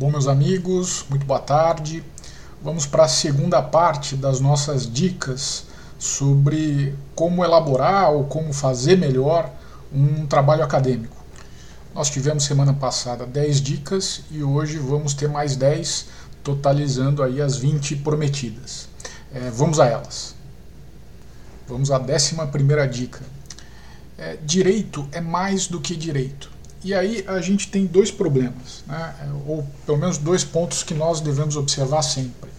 Bom, meus amigos, muito boa tarde. Vamos para a segunda parte das nossas dicas sobre como elaborar ou como fazer melhor um trabalho acadêmico. Nós tivemos semana passada 10 dicas e hoje vamos ter mais 10, totalizando aí as 20 prometidas. É, vamos a elas. Vamos à décima primeira dica. É, direito é mais do que direito. E aí a gente tem dois problemas, né? ou pelo menos dois pontos que nós devemos observar sempre.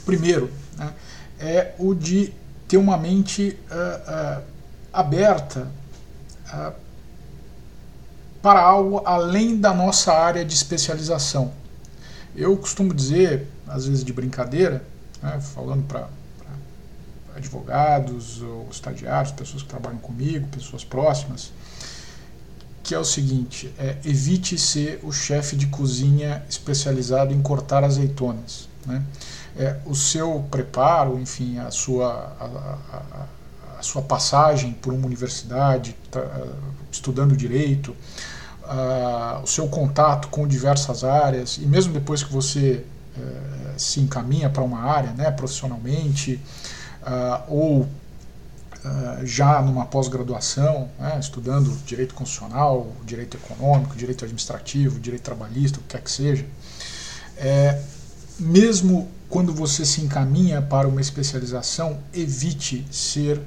O primeiro né, é o de ter uma mente uh, uh, aberta uh, para algo além da nossa área de especialização. Eu costumo dizer, às vezes de brincadeira, né, falando para advogados ou estagiários, pessoas que trabalham comigo, pessoas próximas, que é o seguinte: é, evite ser o chefe de cozinha especializado em cortar azeitonas. Né? É, o seu preparo, enfim, a sua, a, a, a sua passagem por uma universidade, tá, estudando direito, o seu contato com diversas áreas, e mesmo depois que você é, se encaminha para uma área né, profissionalmente, ou uh, já numa pós-graduação, né, estudando direito constitucional, direito econômico, direito administrativo, direito trabalhista, o que quer que seja, é, mesmo quando você se encaminha para uma especialização, evite ser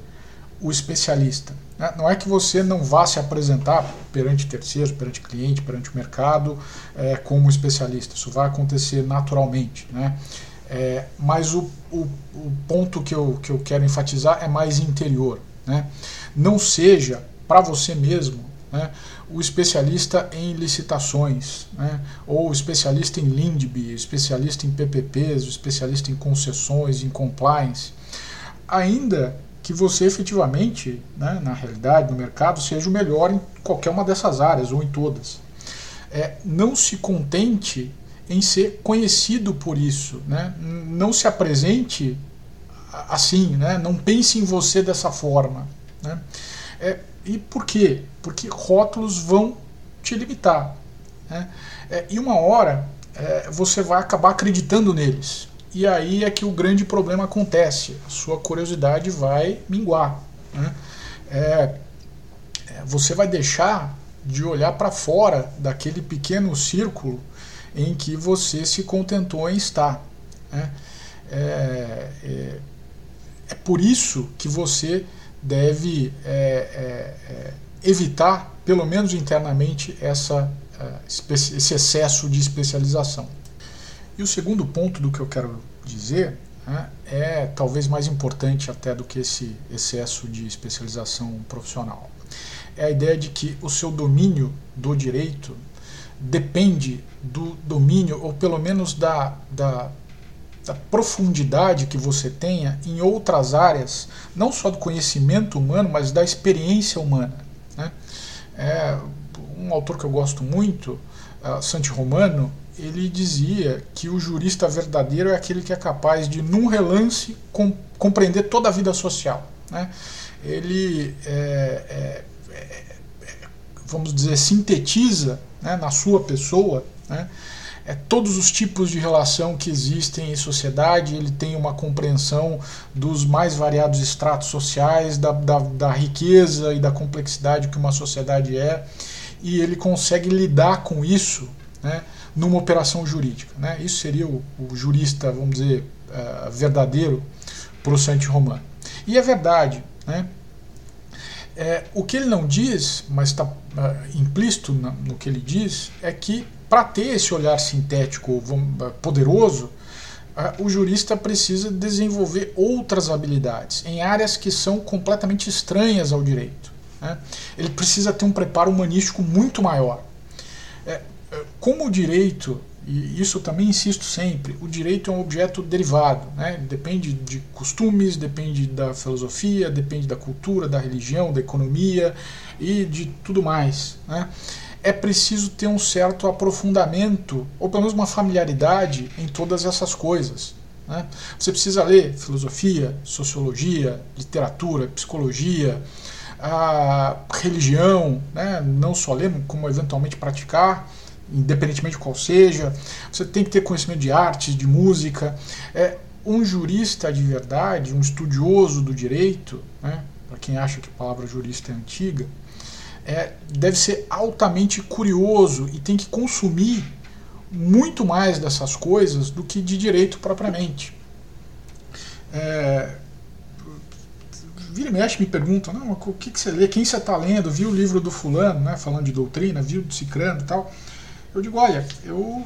o especialista. Né? Não é que você não vá se apresentar perante terceiros, perante cliente, perante o mercado é, como especialista. Isso vai acontecer naturalmente. Né? É, mas o, o, o, ponto que eu, que eu quero enfatizar é mais interior. Né? Não seja, para você mesmo, né, o especialista em licitações, né, ou especialista em LINDB, especialista em PPPs, especialista em concessões, em compliance. Ainda que você efetivamente, né, na realidade, no mercado, seja o melhor em qualquer uma dessas áreas ou em todas. É, não se contente em ser conhecido por isso. Né? Não se apresente assim, né? não pense em você dessa forma. Né? É, e por quê? Porque rótulos vão te limitar. Né? É, e uma hora é, você vai acabar acreditando neles. E aí é que o grande problema acontece. A sua curiosidade vai minguar. Né? É, é você vai deixar de olhar para fora daquele pequeno círculo em que você se contentou em estar. Né? É, é, é, por isso que você deve é, é, é evitar, pelo menos internamente, essa, é, esse excesso de especialização. E o segundo ponto do que eu quero dizer né, é talvez mais importante até do que esse excesso de especialização profissional. É a ideia de que o seu domínio do direito depende do domínio, ou pelo menos da, da, da, profundidade que você tenha em outras áreas, não só do conhecimento humano, mas da experiência humana. Né? É, um autor que eu gosto muito, uh, Santi Romano, ele dizia que o jurista verdadeiro é aquele que é capaz de, num relance, com, compreender toda a vida social. Né? Ele, é, é, é, vamos dizer, sintetiza né, na sua pessoa, né, é, todos os tipos de relação que existem em sociedade, ele tem uma compreensão dos mais variados estratos sociais, da, da, da riqueza e da complexidade que uma sociedade é, e ele consegue lidar com isso né, numa operação jurídica. Né? Isso seria o, o jurista, vamos dizer, uh, verdadeiro para o Romano. E é verdade, né? É, o que ele não diz, mas está uh, implícito no, no que ele diz, é que para ter esse olhar sintético poderoso, uh, o jurista precisa desenvolver outras habilidades em áreas que são completamente estranhas ao direito. Né? Ele precisa ter um preparo humanístico muito maior. É, é como o direito e isso também insisto sempre, o direito é um objeto derivado, né? depende de costumes, depende da filosofia, depende da cultura, da religião, da economia e de tudo mais. Né? É preciso ter um certo aprofundamento, ou pelo menos uma familiaridade em todas essas coisas. Né? Você precisa ler filosofia, sociologia, literatura, psicologia, a religião, né? não só ler, como eventualmente praticar independentemente de qual seja. Você tem que ter conhecimento de artes, de música. É, um jurista de verdade, um estudioso do direito, né, para quem acha que a palavra jurista é antiga, é, deve ser altamente curioso e tem que consumir muito mais dessas coisas do que de direito propriamente. É, vira e mexe me perguntam, não, o que, que você lê, quem você está lendo, viu o livro do fulano, né, falando de doutrina, viu do cicrano e tal. Eu digo, olha, eu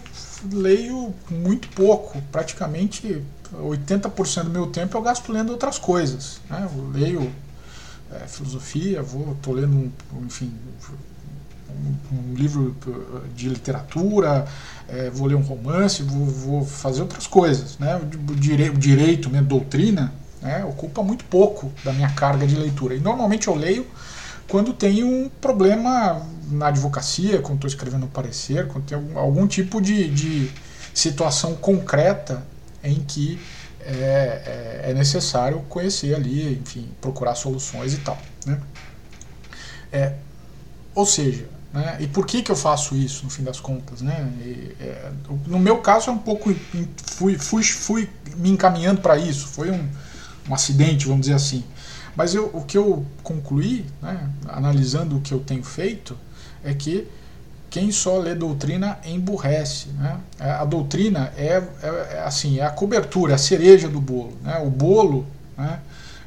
leio muito pouco, praticamente 80% do meu tempo eu gasto lendo outras coisas. Né? Eu leio é, filosofia, vou, tô lendo, um, enfim, um, um, livro de literatura, é, vou ler um romance, vou, vou, fazer outras coisas. Né? O direito, minha doutrina, né, ocupa muito pouco da minha carga de leitura. E normalmente eu leio quando tem um problema na advocacia, quando estou escrevendo um parecer, quando tem algum, algum tipo de, de situação concreta em que é, é, é, necessário conhecer ali, enfim, procurar soluções e tal. Né? É, ou seja, né, e por que, que eu faço isso no fim das contas? Né? E, é, no meu caso é um pouco fui, fui, fui me encaminhando para isso, foi um, um acidente, vamos dizer assim. Mas eu, o que eu concluí, né, analisando o que eu tenho feito, é que quem só lê doutrina emburrece. Né? É, a doutrina é, é, é, assim, é a cobertura, é a cereja do bolo. Né? O bolo, né,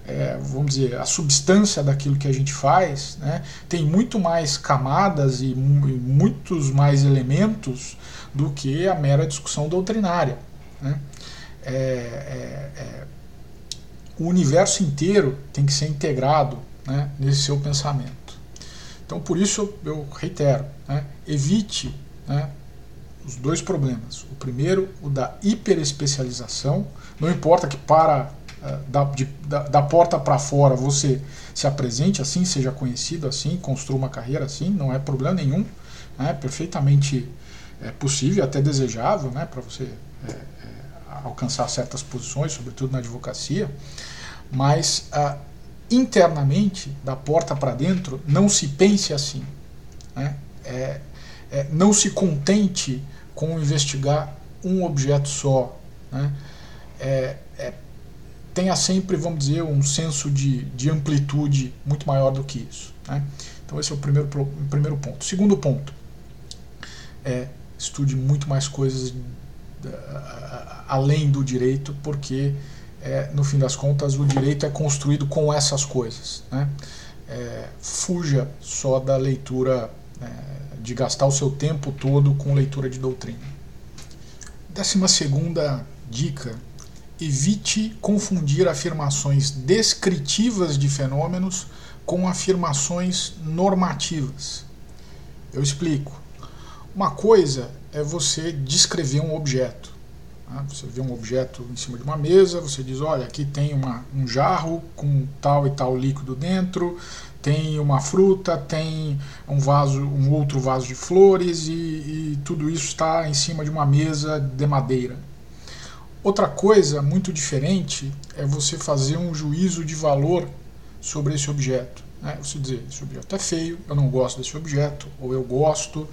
é, vamos dizer, a substância daquilo que a gente faz, né, tem muito mais camadas e, e muitos mais elementos do que a mera discussão doutrinária. Né? É, o universo inteiro tem que ser integrado né, nesse seu pensamento. Então, por isso eu reitero, né, evite né, os dois problemas. O primeiro, o da hiperespecialização. Não importa que para uh, da, de, da, da, porta para fora você se apresente assim, seja conhecido assim, construa uma carreira assim, não é problema nenhum. É perfeitamente é, possível, até desejável, né, para você é, é, alcançar certas posições, sobretudo na advocacia. Mas uh, internamente, da porta para dentro, não se pense assim. Né? É, é, não se contente com investigar um objeto só. Né? É, é, tenha sempre, vamos dizer, um senso de, de amplitude muito maior do que isso. Né? Então, esse é o primeiro, o primeiro ponto. Segundo ponto, é, estude muito mais coisas além do direito, porque é, no fim das contas, o direito é construído com essas coisas. Né? É, fuja só da leitura, é, de gastar o seu tempo todo com leitura de doutrina. Décima segunda dica: evite confundir afirmações descritivas de fenômenos com afirmações normativas. Eu explico. Uma coisa é você descrever um objeto. Né? Você vê um objeto em cima de uma mesa, você diz: olha, aqui tem uma, um jarro com tal e tal líquido dentro, tem uma fruta, tem um vaso, um outro vaso de flores e, e tudo isso está em cima de uma mesa de madeira. Outra coisa muito diferente é você fazer um juízo de valor sobre esse objeto. Né? Você dizer, esse objeto é feio, eu não gosto desse objeto, ou eu gosto,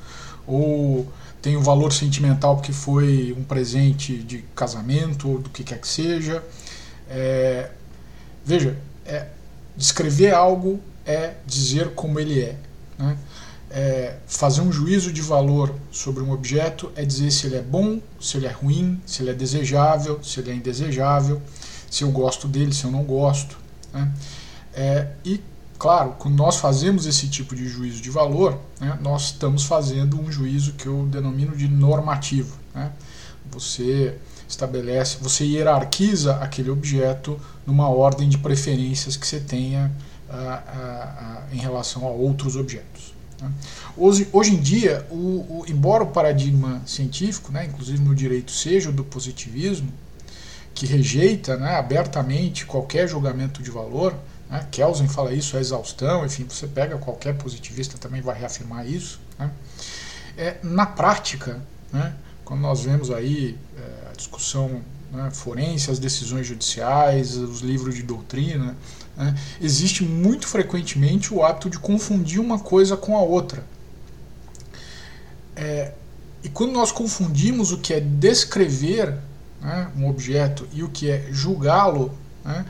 ou tem um valor sentimental porque foi um presente de casamento ou do que quer que seja. É, veja, é, descrever algo é dizer como ele é, né? é. Fazer um juízo de valor sobre um objeto é dizer se ele é bom, se ele é ruim, se ele é desejável, se ele é indesejável, se eu gosto dele, se eu não gosto. Né? É, e Claro, quando nós fazemos esse tipo de juízo de valor, né, nós estamos fazendo um juízo que eu denomino de normativo. Né? Você estabelece, você hierarquiza aquele objeto numa ordem de preferências que você tenha ah, ah, ah, em relação a outros objetos. Né? Hoje, hoje em dia, o, o, embora o paradigma científico, né, inclusive no direito, seja o do positivismo, que rejeita né, abertamente qualquer julgamento de valor, né? Kelsen fala isso, a exaustão, enfim, você pega qualquer positivista também vai reafirmar isso. Né? É, na prática, né, quando nós vemos aí é, a discussão né, forense, as decisões judiciais, os livros de doutrina, né, existe muito frequentemente o ato de confundir uma coisa com a outra. É, e quando nós confundimos o que é descrever né, um objeto e o que é julgá-lo, né,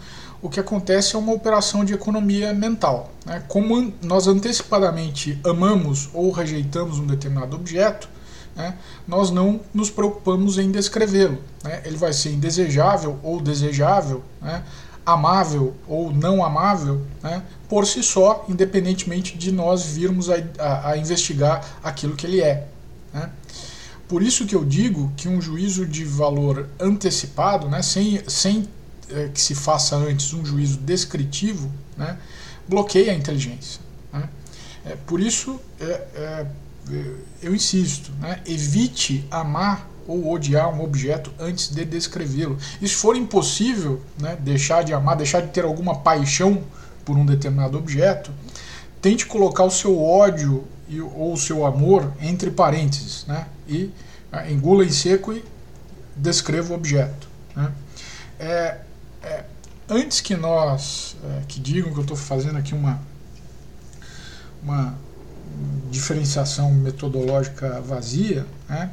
o que acontece é uma operação de economia mental. Né? Como nós antecipadamente amamos ou rejeitamos um determinado objeto, né, nós não nos preocupamos em descrevê-lo. Né? Ele vai ser indesejável ou desejável, né? amável ou não amável, né? por si só, independentemente de nós virmos a, a, a investigar aquilo que ele é. Né? Por isso que eu digo que um juízo de valor antecipado, né, sem, sem é, que se faça antes um juízo descritivo, né, bloqueia a inteligência. Né? É, por isso, é, é, eu insisto, né, evite amar ou odiar um objeto antes de descrevê-lo. E se for impossível né, deixar de amar, deixar de ter alguma paixão por um determinado objeto, tente colocar o seu ódio e, ou o seu amor entre parênteses, né, e ah, engula em seco e descreva o objeto. Né. É, é, antes que nós, é, que digam que eu estou fazendo aqui uma, uma diferenciação metodológica vazia, né,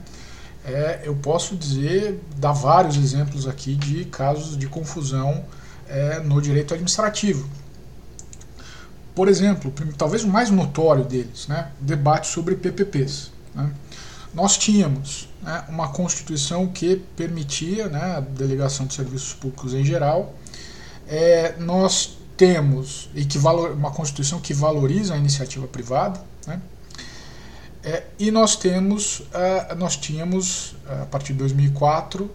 é, eu posso dizer, dar vários exemplos aqui de casos de confusão é, no direito administrativo. Por exemplo, talvez o mais notório deles, né, debate sobre PPPs. Né. Nós tínhamos né, uma Constituição que permitia né, a delegação de serviços públicos em geral. É, nós temos e que valor, uma Constituição que valoriza a iniciativa privada. Né, é, e nós temos, uh, nós tínhamos, uh, a partir de 2004, uh,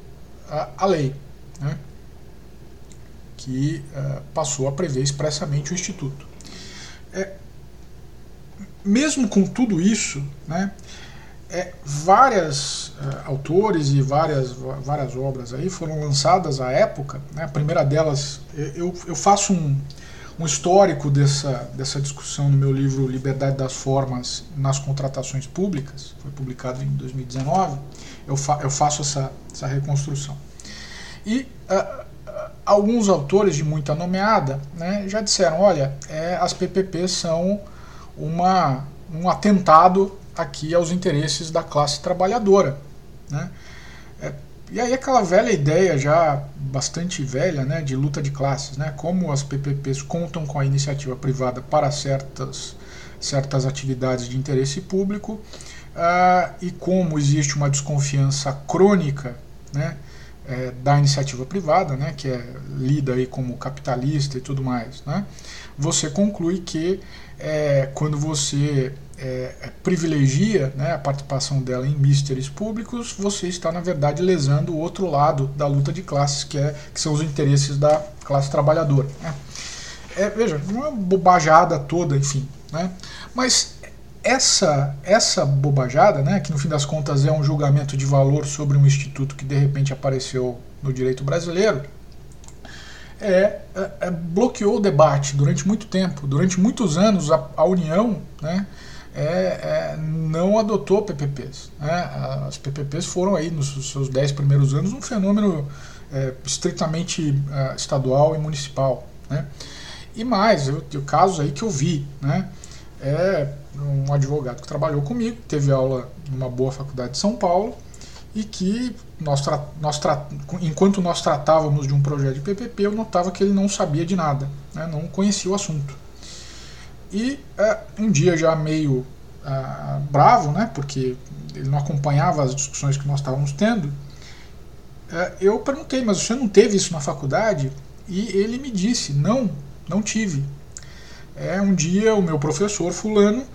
a lei, né, que passou a prever expressamente o Instituto. É, mesmo com tudo isso, né, é, várias autores e várias, várias obras aí foram lançadas à época. Né, a primeira delas, eu, eu faço um, um histórico dessa, dessa discussão no meu livro Liberdade das Formas nas Contratações Públicas, foi publicado em 2019, eu, fa eu faço essa, essa reconstrução. E uh, alguns autores de muita nomeada né, já disseram, olha, é, as PPPs são uma, um atentado aqui aos interesses da classe trabalhadora. Né? É, e aí aquela velha ideia já bastante velha, né, de luta de classes, né, como as PPPs contam com a iniciativa privada para certas certas atividades de interesse público uh, e como existe uma desconfiança crônica, né, é, da iniciativa privada, né, que é lida aí como capitalista e tudo mais, né, você conclui que é, quando você é, é, privilegia né, a participação dela em místeres públicos, você está, na verdade, lesando o outro lado da luta de classes, que, é, que são os interesses da classe trabalhadora. Né. É, veja, uma bobajada toda, enfim. Né, mas essa, essa bobajada, né, que no fim das contas é um julgamento de valor sobre um instituto que de repente apareceu no direito brasileiro, é, é, é bloqueou o debate durante muito tempo. Durante muitos anos, a, a União né, é, é, não adotou PPPs. Né? As PPPs foram aí nos seus dez primeiros anos um fenômeno é, estritamente é, estadual e municipal. Né? E mais, eu tenho casos aí que eu vi, né? É um advogado que trabalhou comigo, teve aula numa boa faculdade de São Paulo e que nós, nós enquanto nós tratávamos de um projeto de PPP, eu notava que ele não sabia de nada, né? não conhecia o assunto. E é, um dia já meio é, bravo, né, porque ele não acompanhava as discussões que nós estávamos tendo, é, eu perguntei, mas você não teve isso na faculdade? E ele me disse, não, não tive. É, um dia o meu professor fulano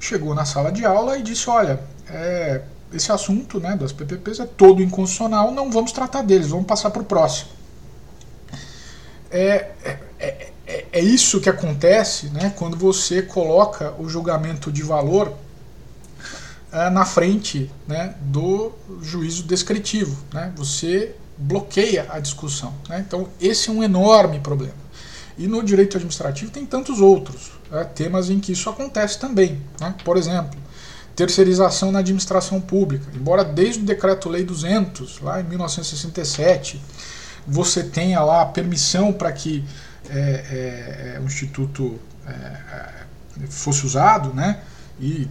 chegou na sala de aula e disse, olha, é, esse assunto né, das PPPs é todo inconstitucional, não vamos tratar deles, vamos passar para o próximo. É, é, é é, isso que acontece né, quando você coloca o julgamento de valor é, na frente né, do juízo descritivo. Né? Você bloqueia a discussão. Né? Então, esse é um enorme problema. E no direito administrativo tem tantos outros né, temas em que isso acontece também. Né? Por exemplo, terceirização na administração pública. Embora desde o Decreto-Lei 200, lá em 1967, você tenha lá a permissão para que é, é, é, o Instituto é, fosse usado, né? E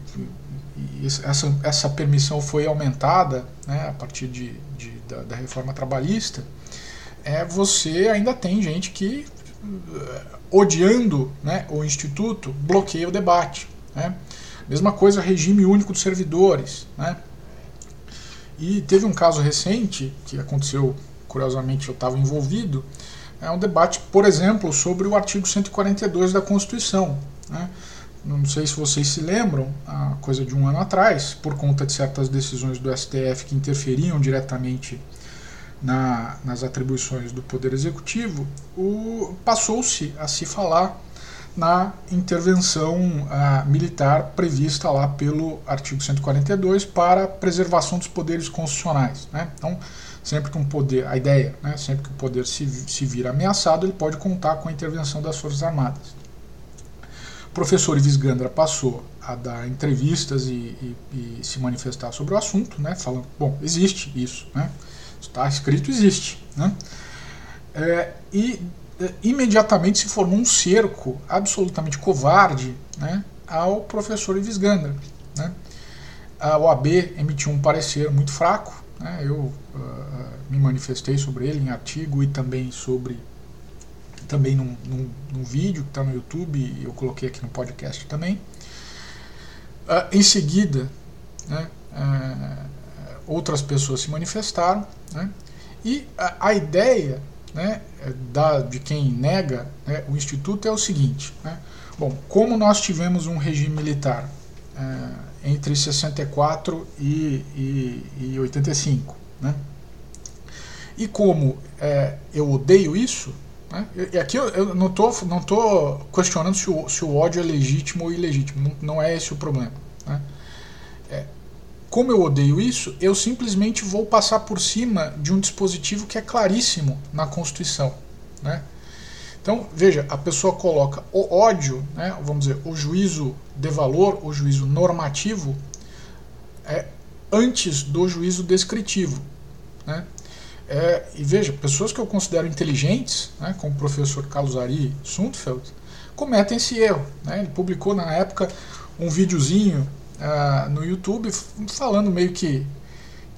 e essa, essa permissão foi aumentada né, a partir de, de da, da, reforma trabalhista, é, você ainda tem gente que, uh, odiando né, o Instituto, bloqueia o debate. Né? Mesma coisa, regime único dos servidores. Né? E teve um caso recente, que aconteceu, curiosamente eu estava envolvido, é um debate, por exemplo, sobre o artigo 142 da Constituição. Né? Não sei se vocês se lembram, a coisa de um ano atrás, por conta de certas decisões do STF que interferiam diretamente na, nas atribuições do Poder Executivo, passou-se a se falar na intervenção uh, militar prevista lá pelo artigo 142 para preservação dos poderes constitucionais. Né? Então, sempre que um poder, a ideia, né, sempre que o poder se, se vir ameaçado, ele pode contar com a intervenção das Forças Armadas. O professor Ives Gandra passou a dar entrevistas e, e, e, se manifestar sobre o assunto, né, falando, bom, existe isso, né, está escrito, existe. Né, é, e é, imediatamente se formou um cerco absolutamente covarde né, ao professor Ives Gandra. Né. A OAB emitiu um parecer muito fraco, né, eu uh, me manifestei sobre ele em artigo e também sobre também num, num, num vídeo que está no YouTube e eu coloquei aqui no podcast também. Uh, em seguida, né, uh, outras pessoas se manifestaram né, e a, a ideia né, da, de quem nega né, o Instituto é o seguinte: né, bom, como nós tivemos um regime militar uh, entre 64 e, e, e 85, né, e como é, eu odeio isso, né? E aqui eu, eu não estou não tô questionando se o, se o ódio é legítimo ou ilegítimo, não, não é esse o problema. Né? É, como eu odeio isso, eu simplesmente vou passar por cima de um dispositivo que é claríssimo na Constituição. Né? Então, veja, a pessoa coloca o ódio, né, vamos dizer, o juízo de valor, o juízo normativo, é, antes do juízo descritivo. Né? É, e veja, pessoas que eu considero inteligentes, né, como o professor Carlos Ari Sundfeld, cometem esse erro. Né? Ele publicou na época um videozinho uh, no YouTube falando meio que,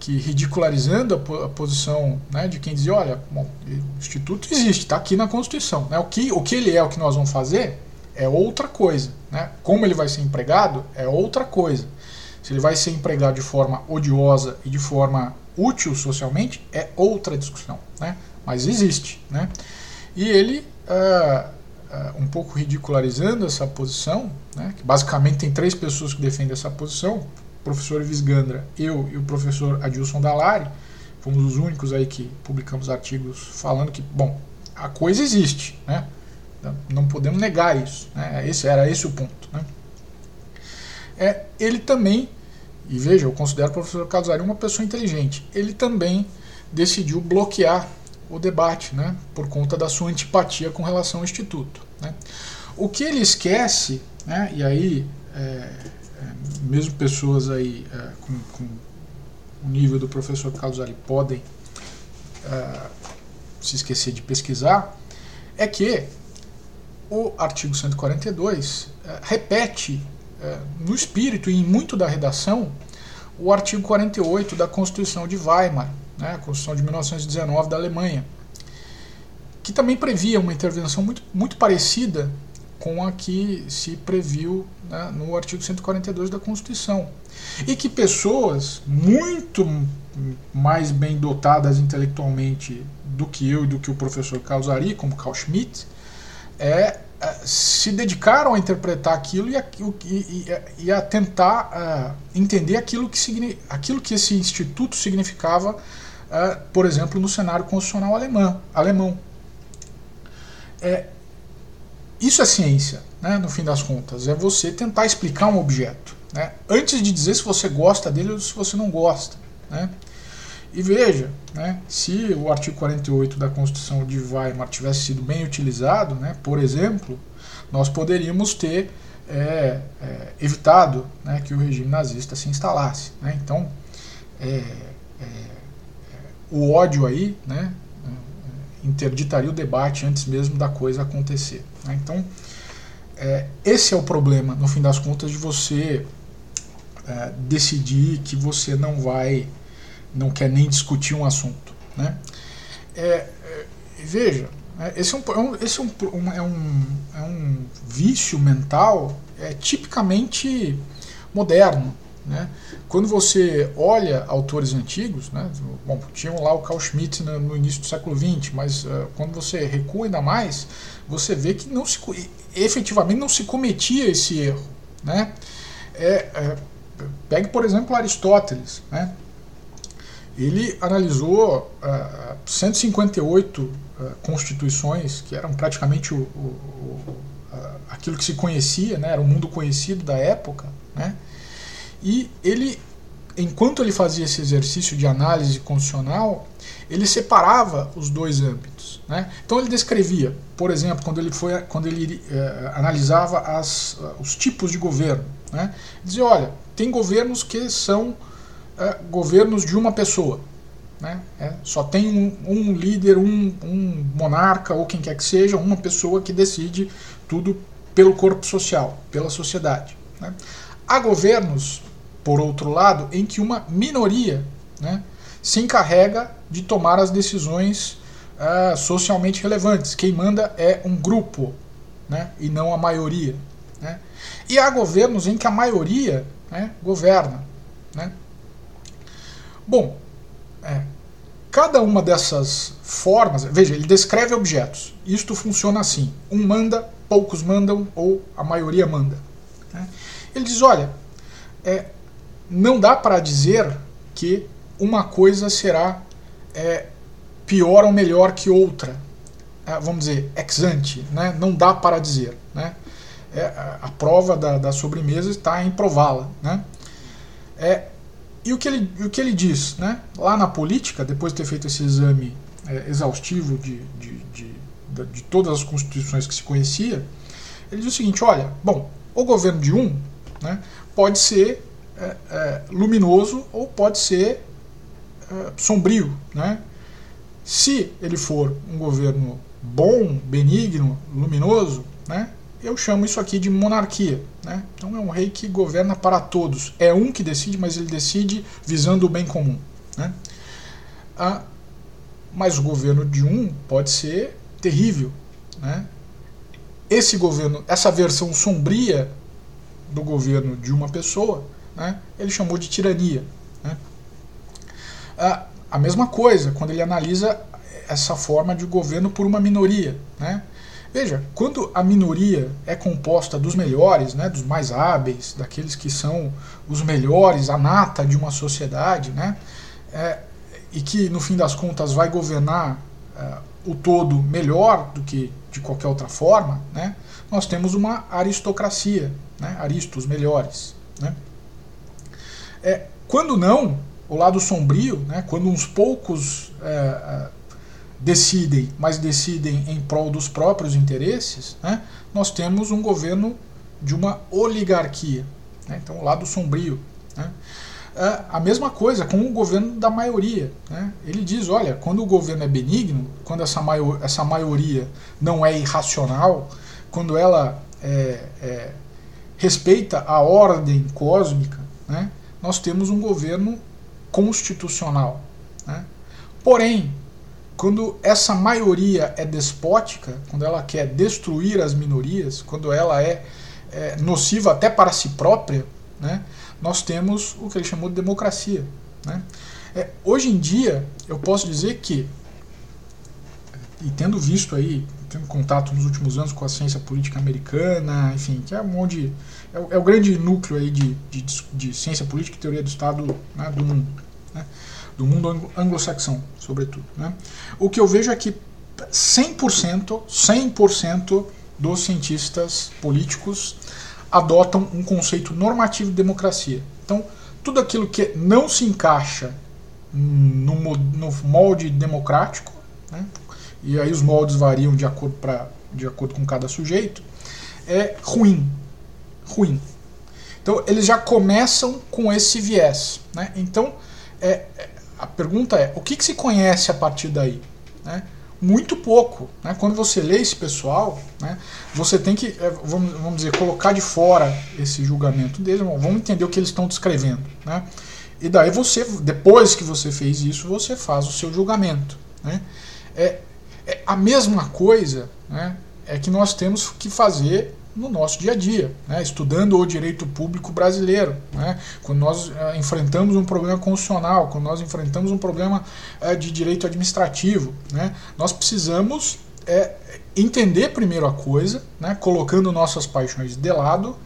que ridicularizando a, posição né, de quem dizia, olha, bom, o Instituto existe, está aqui na Constituição. Né? O, que, o que ele é, o que nós vamos fazer, é outra coisa. Né? Como ele vai ser empregado, é outra coisa. Se ele vai ser empregado de forma odiosa e de forma útil socialmente é outra discussão, né? mas existe. Né? E ele, uh, uh, um pouco ridicularizando essa posição, né? que basicamente tem três pessoas que defendem essa posição, professor Ives Gandra, eu e o professor Adilson Dalari, fomos os únicos aí que publicamos artigos falando que, bom, a coisa existe, né? não podemos negar isso, né? esse, era esse o ponto. Né? É, ele também e veja, eu considero o professor Casari uma pessoa inteligente. Ele também decidiu bloquear o debate, né, por conta da sua antipatia com relação ao Instituto. Né. O que ele esquece, né, e aí, é, mesmo pessoas aí é, com, com, o nível do professor Calzari podem é, se esquecer de pesquisar, é que o artigo 142 é, repete é, no espírito e em muito da redação o artigo 48 da Constituição de Weimar, né, a Constituição de 1919 da Alemanha, que também previa uma intervenção muito, muito parecida com a que se previu né, no artigo 142 da Constituição. E que pessoas muito mais bem dotadas intelectualmente do que eu e do que o professor Ari, como Carl Schmitt, é, é, se dedicaram a interpretar aquilo e a, e, e a tentar uh, entender aquilo que, aquilo que esse instituto significava, uh, por exemplo, no cenário constitucional alemão. alemão. É, isso é ciência, né, no fim das contas. É você tentar explicar um objeto. Né, antes de dizer se você gosta dele ou se você não gosta. Né. E veja, né, se o artigo 48 da Constituição de Weimar tivesse sido bem utilizado, né, por exemplo, nós poderíamos ter é, é, evitado né, que o regime nazista se instalasse. Né? Então, é, é, é o ódio aí né, interditaria o debate antes mesmo da coisa acontecer. Né? Então, esse é o problema, no fim das contas, de você é, decidir que você não vai, não quer nem discutir um assunto. Né? É, é, veja, é, esse, é um, esse é, um, é, um, é um vício mental é, tipicamente moderno. Né? Quando você olha autores antigos, né? bom, tinham lá o Carl Schmitt no, no início do século XX, mas uh, quando você recua ainda mais, você vê que não se, efetivamente não se cometia esse erro. Né? É, é, pegue, por exemplo, Aristóteles. Né? Ele analisou uh, 158 uh, constituições, que eram praticamente o, o, o, aquilo que se conhecia, né? era o mundo conhecido da época. E ele, enquanto ele fazia esse exercício de análise constitucional, ele separava os dois âmbitos. Né? Então ele descrevia, por exemplo, quando ele, foi, quando ele eh, analisava as, os tipos de governo, né? dizia, olha, tem governos que são eh, governos de uma pessoa. Né? É, só tem um, um líder, um, um monarca ou quem quer que seja, uma pessoa que decide tudo pelo corpo social, pela sociedade. Né? Há governos por outro lado, em que uma minoria né, se encarrega de tomar as decisões uh, socialmente relevantes. Quem manda é um grupo né, e não a maioria. Né? E há governos em que a maioria né, governa. Né? Bom, é, cada uma dessas formas, veja, ele descreve objetos. Isto funciona assim: um manda, poucos mandam ou a maioria manda. Né? Ele diz: olha, é, não dá para dizer que uma coisa será é, pior ou melhor que outra. É, vamos dizer, ex ante, né? não dá para dizer. Né? É, a prova da, da sobremesa está em prová-la. Né? É, e o que, ele, o que ele diz? Né? Lá na política, depois de ter feito esse exame é, exaustivo de, de, de, de, todas as constituições que se conhecia, ele diz o seguinte: olha, bom, o governo de um né, pode ser é, é, luminoso ou pode ser é, sombrio. Né? Se ele for um governo bom, benigno, luminoso, né, eu chamo isso aqui de monarquia. Né? Então é um rei que governa para todos. É um que decide, mas ele decide visando o bem comum. Né? Ah, mas o governo de um pode ser terrível. Né? Esse governo, essa versão sombria do governo de uma pessoa, né, ele chamou de tirania. Né. A, mesma coisa quando ele analisa essa forma de governo por uma minoria. Né. Veja, quando a minoria é composta dos melhores, né, dos mais hábeis, daqueles que são os melhores, a nata de uma sociedade, né, é, e que no fim das contas vai governar é, o todo melhor do que de qualquer outra forma, né, nós temos uma aristocracia, né, aristos melhores. Né. É, quando não, o lado sombrio, né, quando uns poucos é, é, decidem, mas decidem em prol dos próprios interesses, né, nós temos um governo de uma oligarquia. Né, então, o lado sombrio. Né. É, a mesma coisa com o governo da maioria. Né. Ele diz: olha, quando o governo é benigno, quando essa, maior, essa maioria não é irracional, quando ela é, é, respeita a ordem cósmica, né, nós temos um governo constitucional. Né? Porém, quando essa maioria é despótica, quando ela quer destruir as minorias, quando ela é, é nociva até para si própria, né, nós temos o que ele chamou de democracia. Né? É, hoje em dia, eu posso dizer que, e tendo visto aí, tendo contato nos últimos anos com a ciência política americana, enfim, que é onde é o, é o grande núcleo aí de, de, de, ciência política e teoria do Estado né, do mundo, né, do mundo anglo-saxão, sobretudo. Né. O que eu vejo é que 100%, 100% dos cientistas políticos adotam um conceito normativo de democracia. Então, tudo aquilo que não se encaixa no, no molde democrático, né, e aí os moldes variam de acordo, pra, de acordo com cada sujeito, é ruim ruim. Então eles já começam com esse viés. Né? Então é, é, a pergunta é: o que, que, se conhece a partir daí? Né? muito pouco. Né? Quando você lê esse pessoal, né, você tem que, é, vamos, vamos dizer, colocar de fora esse julgamento deles, vamos entender o que eles estão descrevendo. Né? E daí você, depois que você fez isso, você faz o seu julgamento. Né? É, é a mesma coisa né, é que nós temos que fazer no nosso dia a dia, né? estudando o direito público brasileiro. Né? Quando nós uh, enfrentamos um problema constitucional, quando nós enfrentamos um problema uh, de direito administrativo, né? nós precisamos uh, entender primeiro a coisa, né? colocando nossas paixões de lado,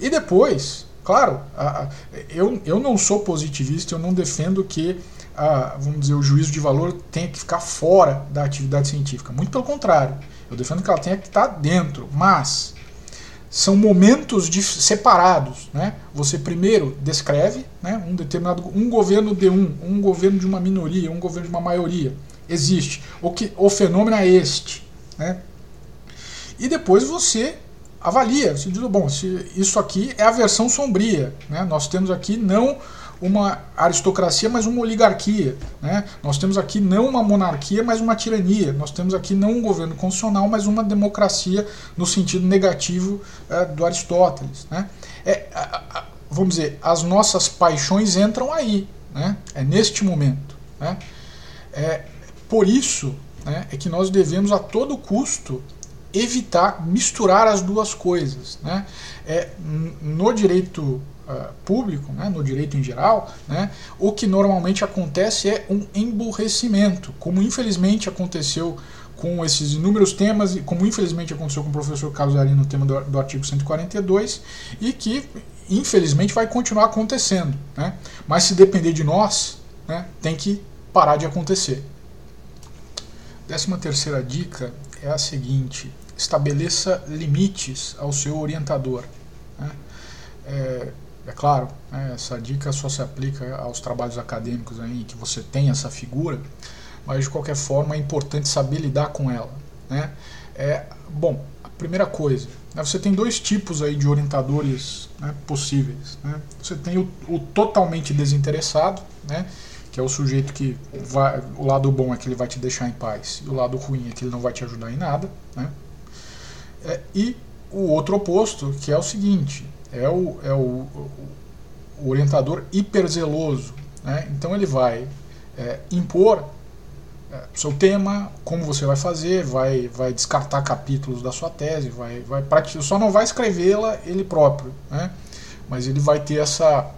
e depois, claro, eu, eu não sou positivista, eu não defendo que vamos dizer, o juízo de valor tenha que ficar fora da atividade científica. Muito pelo contrário, eu defendo que ela tenha que estar dentro, mas são momentos de, separados. Né? Você primeiro descreve né, um determinado um governo de um, um governo de uma minoria, um governo de uma maioria. Existe. O, que, o fenômeno é este. Né? E depois você avalia, você diz, bom, se isso aqui é a versão sombria. Né? Nós temos aqui não uma aristocracia, mas uma oligarquia. Né? Nós temos aqui não uma monarquia, mas uma tirania. Nós temos aqui não um governo constitucional, mas uma democracia no sentido negativo é, do Aristóteles. Né? É, vamos dizer, as nossas paixões entram aí, né? é neste momento. Né? É, por isso né, é que nós devemos a todo custo evitar misturar as duas coisas. Né? É, no direito uh, público, né, no direito em geral, né, o que normalmente acontece é um emburrecimento, como infelizmente aconteceu com esses inúmeros temas, e como infelizmente aconteceu com o professor Carlos Ari no tema do, do artigo 142, e que infelizmente vai continuar acontecendo. Né? Mas se depender de nós, né, tem que parar de acontecer. Décima terceira dica é a seguinte: estabeleça limites ao seu orientador. Né? É, é claro, né, essa dica só se aplica aos trabalhos acadêmicos aí, que você tem essa figura, mas de qualquer forma é importante saber lidar com ela. Né? É, bom, a primeira coisa, né, você tem dois tipos aí de orientadores né, possíveis. Né? Você tem o, o, totalmente desinteressado, né, que é o sujeito que vai, o lado bom é que ele vai te deixar em paz, e o lado ruim é que ele não vai te ajudar em nada. Né? É, e o outro oposto, que é o seguinte, é o, é o, o orientador hiperzeloso. Né? Então ele vai é, impor é, seu tema, como você vai fazer, vai, vai descartar capítulos da sua tese, vai, vai só não vai escrevê-la ele próprio, né? mas ele vai ter essa,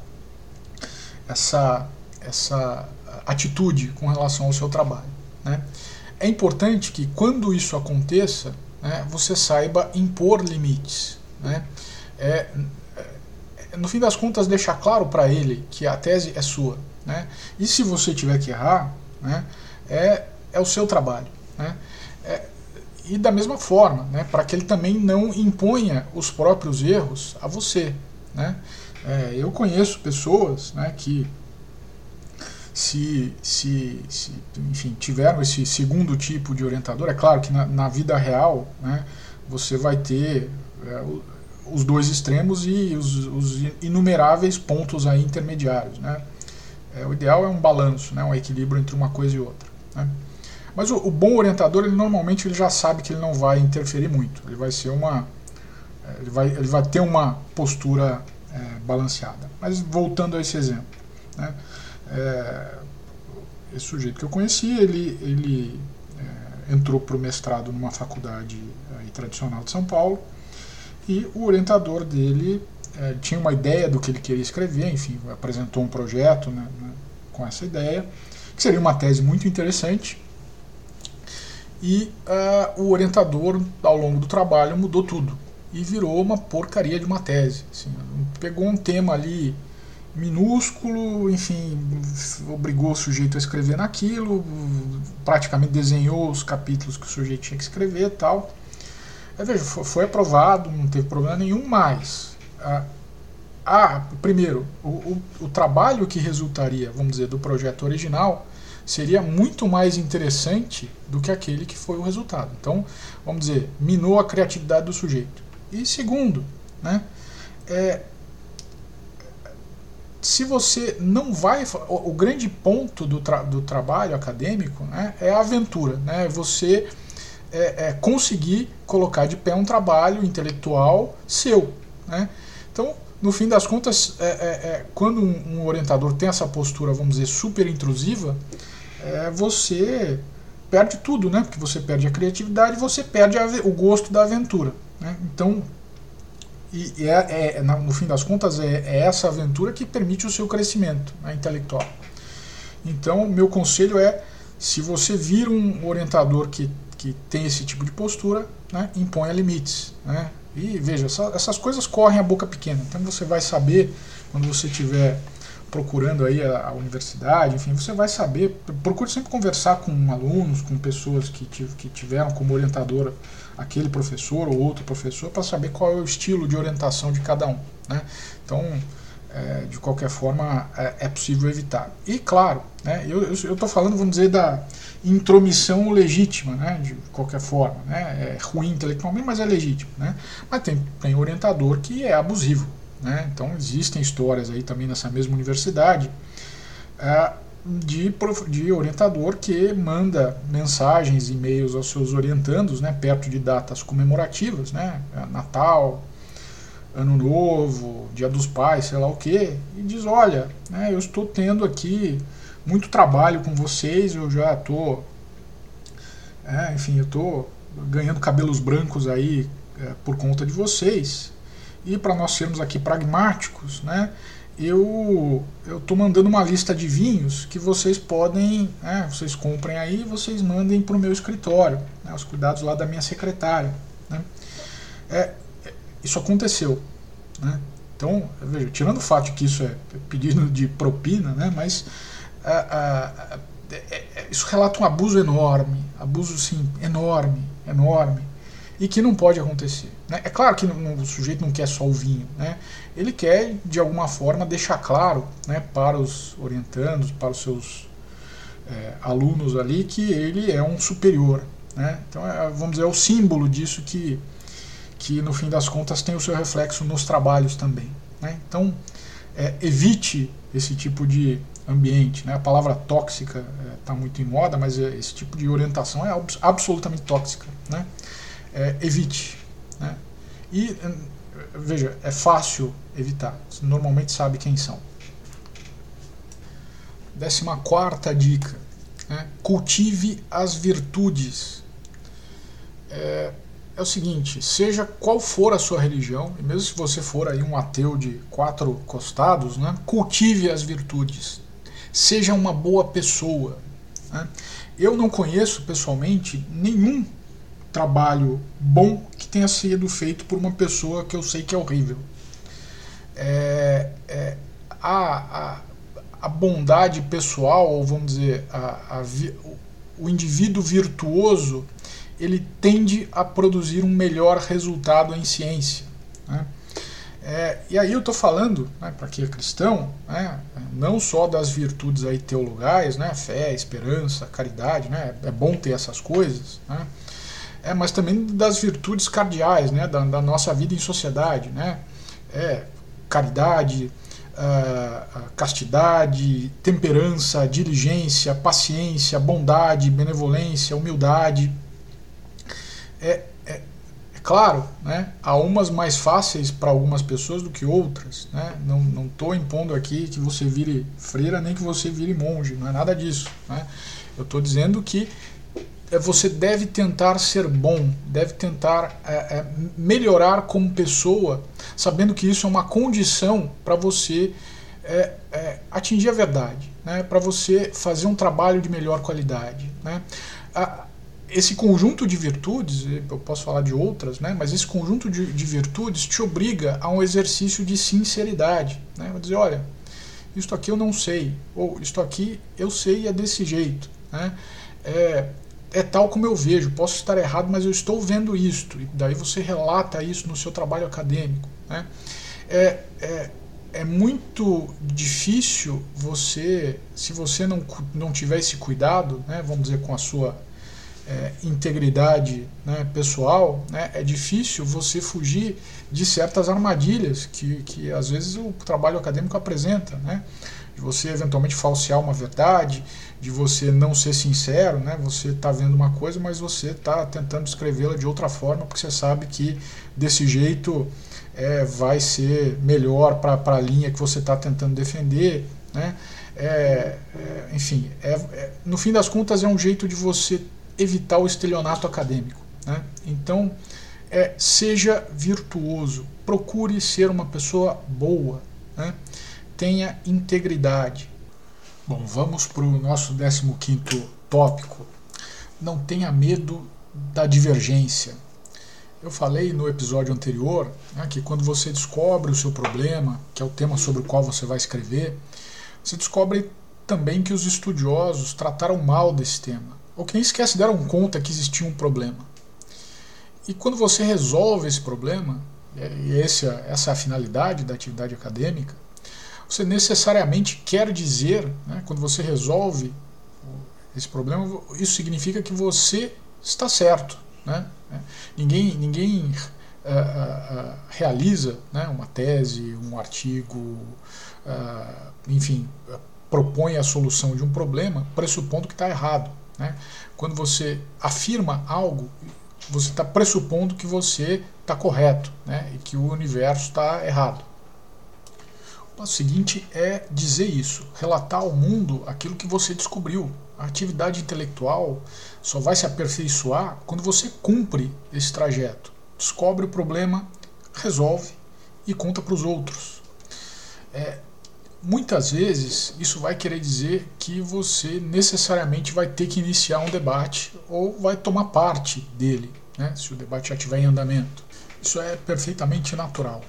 essa, essa atitude com relação ao seu trabalho. Né? É importante que quando isso aconteça, né, você saiba impor limites. Né? É, no fim das contas, deixar claro para ele que a tese é sua. Né? E se você tiver que errar, né, é, é o seu trabalho. Né? É, e da mesma forma, né, para que ele também não imponha os próprios erros a você. Né? É, eu conheço pessoas né, que se, se, se, enfim, tiveram esse segundo tipo de orientador. É claro que na, na vida real né, você vai ter é, os dois extremos e os, os, inumeráveis pontos aí intermediários. Né? É, o ideal é um balanço, né? um equilíbrio entre uma coisa e outra. Né? Mas o, o, bom orientador, ele normalmente ele já sabe que ele não vai interferir muito. Ele vai ser uma, é, ele vai, ele vai ter uma postura é, balanceada. Mas voltando a esse exemplo, né? É, esse sujeito que eu conheci, ele, ele é, entrou para o mestrado numa faculdade tradicional de São Paulo e o orientador dele é, tinha uma ideia do que ele queria escrever, enfim, apresentou um projeto né, né, com essa ideia, que seria uma tese muito interessante. E uh, o orientador, ao longo do trabalho, mudou tudo e virou uma porcaria de uma tese. Assim, pegou um tema ali minúsculo, enfim, obrigou o sujeito a escrever naquilo, praticamente desenhou os capítulos que o sujeito tinha que escrever tal. É, veja, foi aprovado, não teve problema nenhum, mas. Ah, ah primeiro, o, o, o, trabalho que resultaria, vamos dizer, do projeto original seria muito mais interessante do que aquele que foi o resultado. Então, vamos dizer, minou a criatividade do sujeito. E segundo, né, é, se você não vai. O, o grande ponto do, tra, do trabalho acadêmico né, é a aventura. Né, você é, é conseguir colocar de pé um trabalho intelectual seu. Né? Então, no fim das contas, é, é, é, quando um, um, orientador tem essa postura, vamos dizer, super intrusiva, é, você perde tudo, né? Porque você perde a criatividade, você perde a, o gosto da aventura. Né? Então, e, é, é, no fim das contas, é, é, essa aventura que permite o seu crescimento né, intelectual. Então, meu conselho é, se você vir um orientador que, que tem esse tipo de postura, né, limites. Né? E veja, essa, essas coisas correm a boca pequena. Então você vai saber, quando você estiver procurando aí a, a, universidade, enfim, você vai saber. Procure sempre conversar com alunos, com pessoas que, que tiveram como orientadora aquele professor ou outro professor para saber qual é o estilo de orientação de cada um. Né? Então, é, de qualquer forma, é, é, possível evitar. E, claro, né, eu estou falando, vamos dizer, da intromissão legítima, né, de qualquer forma. Né? É ruim intelectualmente, mas é legítimo. Né? Mas tem, tem orientador que é abusivo. Né? Então, existem histórias aí também nessa mesma universidade. É, de, de orientador que manda mensagens, e-mails aos seus orientandos, né, perto de datas comemorativas, né, Natal, Ano Novo, Dia dos Pais, sei lá o que, e diz: olha, né, eu estou tendo aqui muito trabalho com vocês, eu já estou, é, enfim, eu estou ganhando cabelos brancos aí é, por conta de vocês. E para nós sermos aqui pragmáticos, né, eu estou mandando uma lista de vinhos que vocês podem, né, vocês comprem aí vocês mandem para o meu escritório, né, os cuidados lá da minha secretária. Né. É, isso aconteceu. Né. Então, veja, tirando o fato que isso é pedido de propina, né, mas é, é, isso relata um abuso enorme, abuso sim, enorme, enorme, e que não pode acontecer. Né? É claro que o sujeito não quer só o vinho, né? ele quer de alguma forma deixar claro né, para os orientandos, para os seus é, alunos ali, que ele é um superior. Né? Então, é, vamos dizer, é o símbolo disso que, que no fim das contas tem o seu reflexo nos trabalhos também. Né? Então, é, evite esse tipo de ambiente. Né? A palavra tóxica está é, muito em moda, mas é, esse tipo de orientação é absolutamente tóxica. Né? É, evite. Né? E, veja, é fácil evitar. Você normalmente sabe quem são. Décima quarta dica. Né? Cultive as virtudes. É, é o seguinte, seja qual for a sua religião, e mesmo se você for aí um ateu de quatro costados, né, cultive as virtudes. Seja uma boa pessoa. Né? Eu não conheço pessoalmente nenhum trabalho bom que tenha sido feito por uma pessoa que eu sei que é horrível. É, é, a, a, a, bondade pessoal, ou vamos dizer, a, o indivíduo virtuoso, ele tende a produzir um melhor resultado em ciência. Né? É, e aí eu estou falando, né, para quem é cristão, né, não só das virtudes aí teologais, né, fé, esperança, caridade, né, é bom ter essas coisas, né, é, mas também das virtudes cardeais, né, da, da nossa vida em sociedade, né, é, caridade, uh, castidade, temperança, diligência, paciência, bondade, benevolência, humildade. É, é, é claro, né, há umas mais fáceis para algumas pessoas do que outras. Né? Não estou impondo aqui que você vire freira nem que você vire monge, não é nada disso. Né? Eu estou dizendo que é, você deve tentar ser bom, deve tentar é, é, melhorar como pessoa, sabendo que isso é uma condição para você é, é, atingir a verdade, né? para você fazer um trabalho de melhor qualidade. Né? A, esse conjunto de virtudes, eu posso falar de outras, né? mas esse conjunto de, de virtudes te obriga a um exercício de sinceridade. Né? Vou dizer, olha, isto aqui eu não sei, ou isto aqui eu sei e é desse jeito. Né? É, é tal como eu vejo, posso estar errado, mas eu estou vendo isto. E daí você relata isso no seu trabalho acadêmico. Né? É, é, é muito difícil você, se você não, não tiver esse cuidado, né, vamos dizer, com a sua é, integridade né, pessoal, né, é difícil você fugir de certas armadilhas que, que às vezes o trabalho acadêmico apresenta. Né? De você eventualmente falsear uma verdade, de você não ser sincero, né? você está vendo uma coisa, mas você está tentando escrevê-la de outra forma, porque você sabe que desse jeito é, vai ser melhor para a linha que você está tentando defender. Né? É, é, enfim, é, é, no fim das contas é um jeito de você evitar o estelionato acadêmico. Né? Então, é, seja virtuoso, procure ser uma pessoa boa, né? tenha integridade. Bom, vamos para o nosso 15 tópico. Não tenha medo da divergência. Eu falei no episódio anterior né, que quando você descobre o seu problema, que é o tema sobre o qual você vai escrever, você descobre também que os estudiosos trataram mal desse tema ou que nem sequer se deram conta que existia um problema. E quando você resolve esse problema, e essa, essa é a finalidade da atividade acadêmica, você necessariamente quer dizer, né, quando você resolve esse problema, isso significa que você está certo. Né? Ninguém, ninguém uh, uh, realiza né, uma tese, um artigo, uh, enfim, propõe a solução de um problema pressupondo que está errado. Né? Quando você afirma algo, você está pressupondo que você está correto né? e que o universo está errado. O passo seguinte é dizer isso, relatar ao mundo aquilo que você descobriu. A atividade intelectual só vai se aperfeiçoar quando você cumpre esse trajeto. Descobre o problema, resolve e conta para os outros. É, muitas vezes isso vai querer dizer que você necessariamente vai ter que iniciar um debate ou vai tomar parte dele, né, se o debate já estiver em andamento. Isso é perfeitamente natural.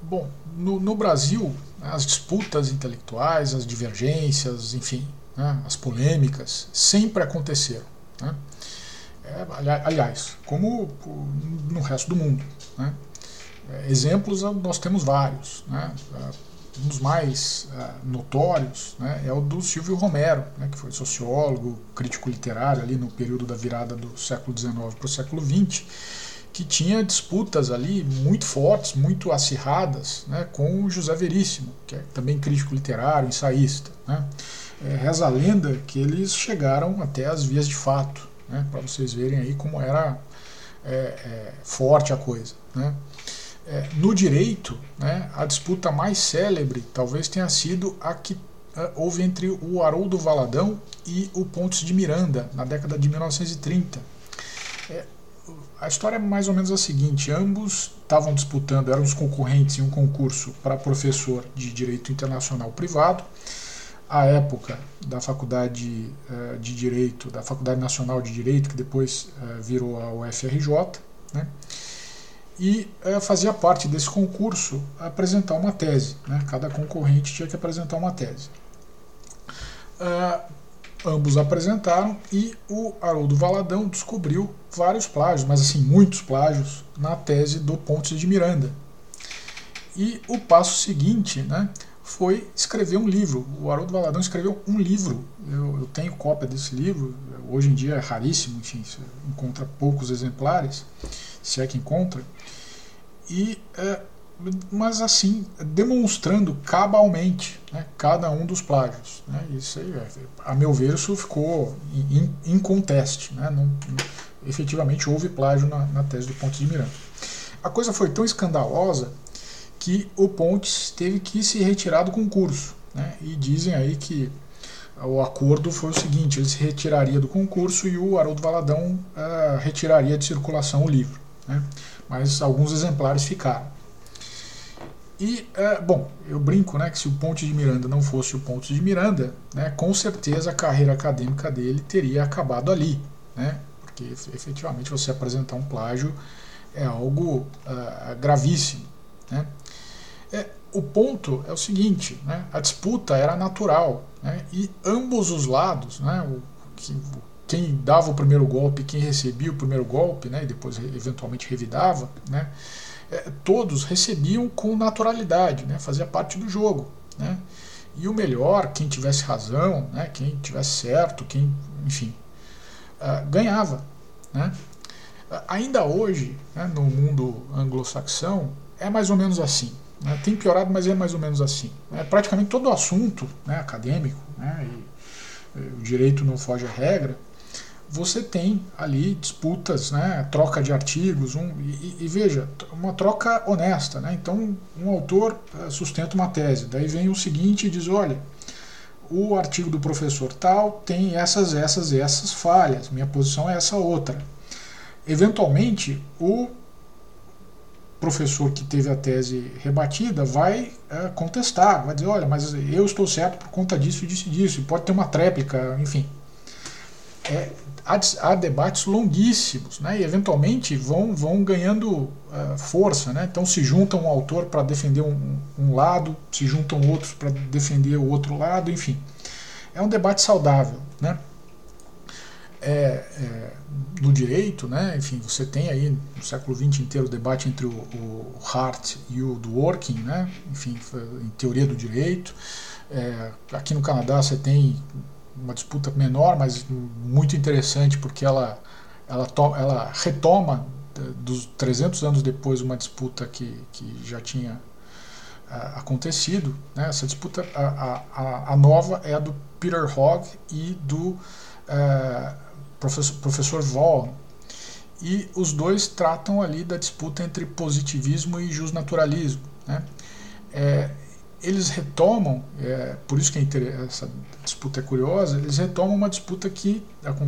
Bom, no, no Brasil, as disputas intelectuais, as divergências, enfim, né, as polêmicas sempre aconteceram. Né? É, aliás, como no resto do mundo. Né? É, exemplos nós temos vários. Né? Um dos mais uh, notórios né, é o do Silvio Romero, né, que foi sociólogo, crítico literário ali no período da virada do século XIX para o século XX, que tinha disputas ali muito fortes, muito acirradas né, com o José Veríssimo, que é também crítico literário, ensaísta. Né. É, reza a lenda que eles chegaram até as vias de fato, né, para vocês verem aí como era é, é, forte a coisa. Né. É, no direito, né, a disputa mais célebre talvez tenha sido a que uh, houve entre o Haroldo Valadão e o Pontes de Miranda, na década de 1930. É, a história é mais ou menos a seguinte: ambos estavam disputando, eram os concorrentes em um concurso para professor de Direito Internacional Privado. À época da Faculdade uh, de Direito, da Faculdade Nacional de Direito, que depois uh, virou a UFRJ. Né? E é, fazia parte desse concurso apresentar uma tese. Né? Cada concorrente tinha que apresentar uma tese. Uh, ambos apresentaram e o Haroldo Valadão descobriu vários plágios, mas assim, muitos plágios na tese do Pontes de Miranda. E o passo seguinte né, foi escrever um livro. O Haroldo Valadão escreveu um livro. Eu, eu tenho cópia desse livro, hoje em dia é raríssimo, enfim, encontra poucos exemplares, se é que encontra e é, mas assim demonstrando cabalmente né, cada um dos plágios. Né, isso aí, é, a meu ver, isso ficou em, conteste. Né, não, efetivamente houve plágio na, na, tese do Pontes de Miranda. A coisa foi tão escandalosa que o Pontes teve que se retirar do concurso. Né, e dizem aí que o acordo foi o seguinte: ele se retiraria do concurso e o Haroldo Valadão uh, retiraria de circulação o livro. Né? mas alguns exemplares ficaram. E, é, bom, eu brinco né, que se o Ponte de Miranda não fosse o Ponte de Miranda, né, com certeza a carreira acadêmica dele teria acabado ali. Né, porque efetivamente você apresentar um plágio é algo uh, gravíssimo. Né. É, o ponto é o seguinte: né, a disputa era natural né, e ambos os lados, né, o, que, quem dava o primeiro golpe, quem recebia o primeiro golpe, né, e depois eventualmente revidava, né, é, todos recebiam com naturalidade, né, fazia parte do jogo. Né, e o melhor, quem tivesse razão, né, quem tivesse certo, quem, enfim, uh, ganhava. Né? Ainda hoje, né, no mundo anglo-saxão, é mais ou menos assim. Né? Tem piorado, mas é mais ou menos assim. É, praticamente todo assunto né, acadêmico, né, e, e o direito não foge à regra, você tem ali disputas, né, troca de artigos, um, e, e, veja, uma troca honesta. Né? Então, um autor eh, sustenta uma tese, daí vem o seguinte e diz: olha, o artigo do professor tal tem essas, essas e essas falhas, minha posição é essa outra. Eventualmente, o professor que teve a tese rebatida vai é, contestar, vai dizer: olha, mas eu estou certo por conta disso disso e disso, e pode ter uma tréplica, enfim. É, há, há, debates longuíssimos, né, e eventualmente vão, vão ganhando uh, força. Né, então se junta um autor para defender um, um, lado, se juntam outros para defender o outro lado, enfim. É um debate saudável. Né. É, é, no direito, né, enfim, você tem aí no século XX inteiro o debate entre o, o Hart e o Dworkin, né, enfim, em teoria do direito. É, aqui no Canadá você tem uma disputa menor, mas muito interessante, porque ela, ela, to, ela retoma dos 300 anos depois uma disputa que, que já tinha uh, acontecido. Né? Essa disputa, a, a, a, nova é a do Peter Hogg e do uh, professor, professor. E os dois tratam ali da disputa entre positivismo e justnaturalismo. Né? É, eles retomam, é, por isso que é essa disputa é curiosa, eles retomam uma disputa que,